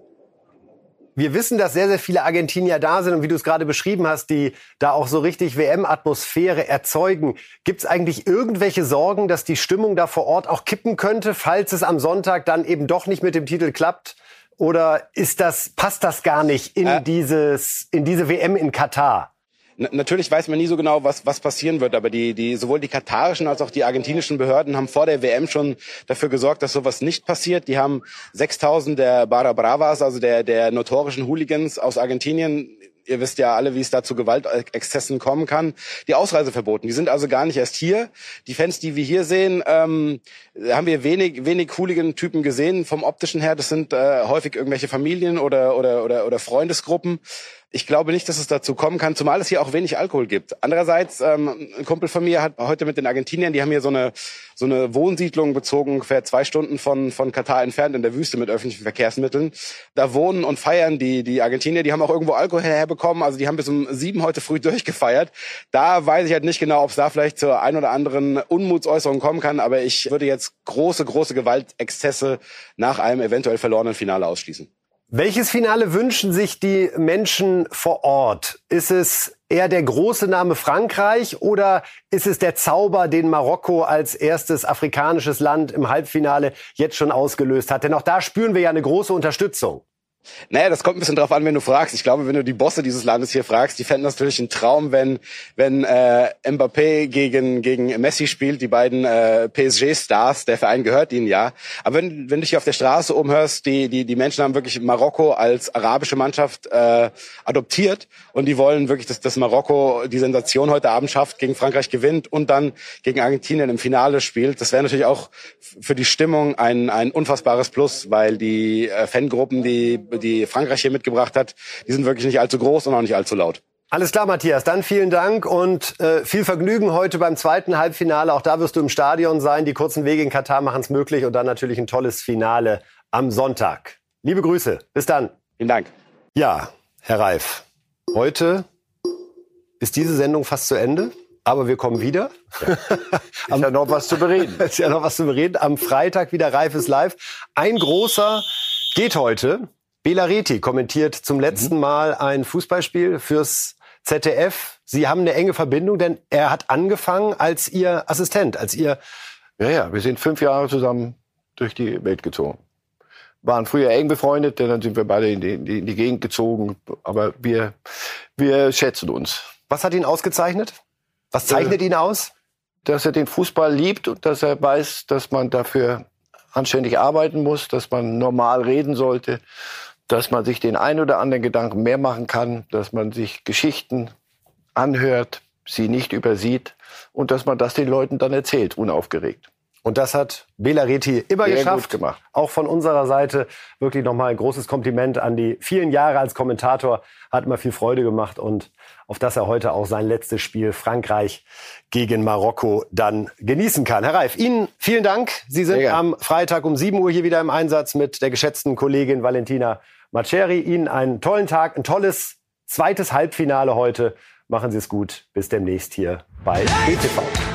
Wir wissen, dass sehr, sehr viele Argentinier da sind und wie du es gerade beschrieben hast, die da auch so richtig WM-Atmosphäre erzeugen. Gibt es eigentlich irgendwelche Sorgen, dass die Stimmung da vor Ort auch kippen könnte, falls es am Sonntag dann eben doch nicht mit dem Titel klappt? Oder ist das, passt das gar nicht in, äh, dieses, in diese WM in Katar? Natürlich weiß man nie so genau, was, was passieren wird, aber die, die, sowohl die katarischen als auch die argentinischen Behörden haben vor der WM schon dafür gesorgt, dass sowas nicht passiert. Die haben 6000 der Barra Bravas, also der, der notorischen Hooligans aus Argentinien, ihr wisst ja alle, wie es da zu Gewaltexzessen kommen kann, die Ausreise verboten. Die sind also gar nicht erst hier. Die Fans, die wir hier sehen, ähm, haben wir wenig, wenig Hooligan-Typen gesehen vom optischen her. Das sind äh, häufig irgendwelche Familien oder, oder, oder, oder Freundesgruppen. Ich glaube nicht, dass es dazu kommen kann, zumal es hier auch wenig Alkohol gibt. Andererseits, ähm, ein Kumpel von mir hat heute mit den Argentiniern, die haben hier so eine, so eine Wohnsiedlung bezogen, ungefähr zwei Stunden von, von Katar entfernt in der Wüste mit öffentlichen Verkehrsmitteln. Da wohnen und feiern die, die Argentinier, die haben auch irgendwo Alkohol herbekommen, also die haben bis um sieben heute früh durchgefeiert. Da weiß ich halt nicht genau, ob es da vielleicht zur ein oder anderen Unmutsäußerung kommen kann, aber ich würde jetzt große, große Gewaltexzesse nach einem eventuell verlorenen Finale ausschließen. Welches Finale wünschen sich die Menschen vor Ort? Ist es eher der große Name Frankreich oder ist es der Zauber, den Marokko als erstes afrikanisches Land im Halbfinale jetzt schon ausgelöst hat? Denn auch da spüren wir ja eine große Unterstützung. Naja, das kommt ein bisschen drauf an, wenn du fragst. Ich glaube, wenn du die Bosse dieses Landes hier fragst, die fänden das natürlich ein Traum, wenn wenn äh, Mbappé gegen gegen Messi spielt, die beiden äh, PSG-Stars. Der Verein gehört ihnen ja. Aber wenn wenn du dich auf der Straße umhörst, die die die Menschen haben wirklich Marokko als arabische Mannschaft äh, adoptiert und die wollen wirklich, dass dass Marokko die Sensation heute Abend schafft, gegen Frankreich gewinnt und dann gegen Argentinien im Finale spielt. Das wäre natürlich auch für die Stimmung ein ein unfassbares Plus, weil die äh, Fangruppen, die die Frankreich hier mitgebracht hat, die sind wirklich nicht allzu groß und auch nicht allzu laut. Alles klar, Matthias. Dann vielen Dank und äh, viel Vergnügen heute beim zweiten Halbfinale. Auch da wirst du im Stadion sein. Die kurzen Wege in Katar machen es möglich und dann natürlich ein tolles Finale am Sonntag. Liebe Grüße. Bis dann. Vielen Dank. Ja, Herr Reif. Heute ist diese Sendung fast zu Ende. Aber wir kommen wieder. Ja. ist ja noch was zu bereden. ist ja noch was zu bereden. Am Freitag wieder Reifes Live. Ein großer geht heute. Belareti kommentiert zum letzten mhm. Mal ein Fußballspiel fürs ZDF. Sie haben eine enge Verbindung, denn er hat angefangen als Ihr Assistent, als Ihr... Ja, ja, wir sind fünf Jahre zusammen durch die Welt gezogen. Waren früher eng befreundet, denn dann sind wir beide in die, in die Gegend gezogen. Aber wir, wir schätzen uns. Was hat ihn ausgezeichnet? Was zeichnet äh, ihn aus? Dass er den Fußball liebt und dass er weiß, dass man dafür anständig arbeiten muss, dass man normal reden sollte dass man sich den ein oder anderen Gedanken mehr machen kann, dass man sich Geschichten anhört, sie nicht übersieht und dass man das den Leuten dann erzählt, unaufgeregt. Und das hat Bela Reti immer Sehr geschafft. gemacht. Auch von unserer Seite wirklich nochmal ein großes Kompliment an die vielen Jahre als Kommentator. Hat immer viel Freude gemacht und auf das er heute auch sein letztes Spiel Frankreich gegen Marokko dann genießen kann. Herr Reif, Ihnen vielen Dank. Sie sind am Freitag um 7 Uhr hier wieder im Einsatz mit der geschätzten Kollegin Valentina Macheri, Ihnen einen tollen Tag, ein tolles zweites Halbfinale heute. Machen Sie es gut. Bis demnächst hier bei BTV.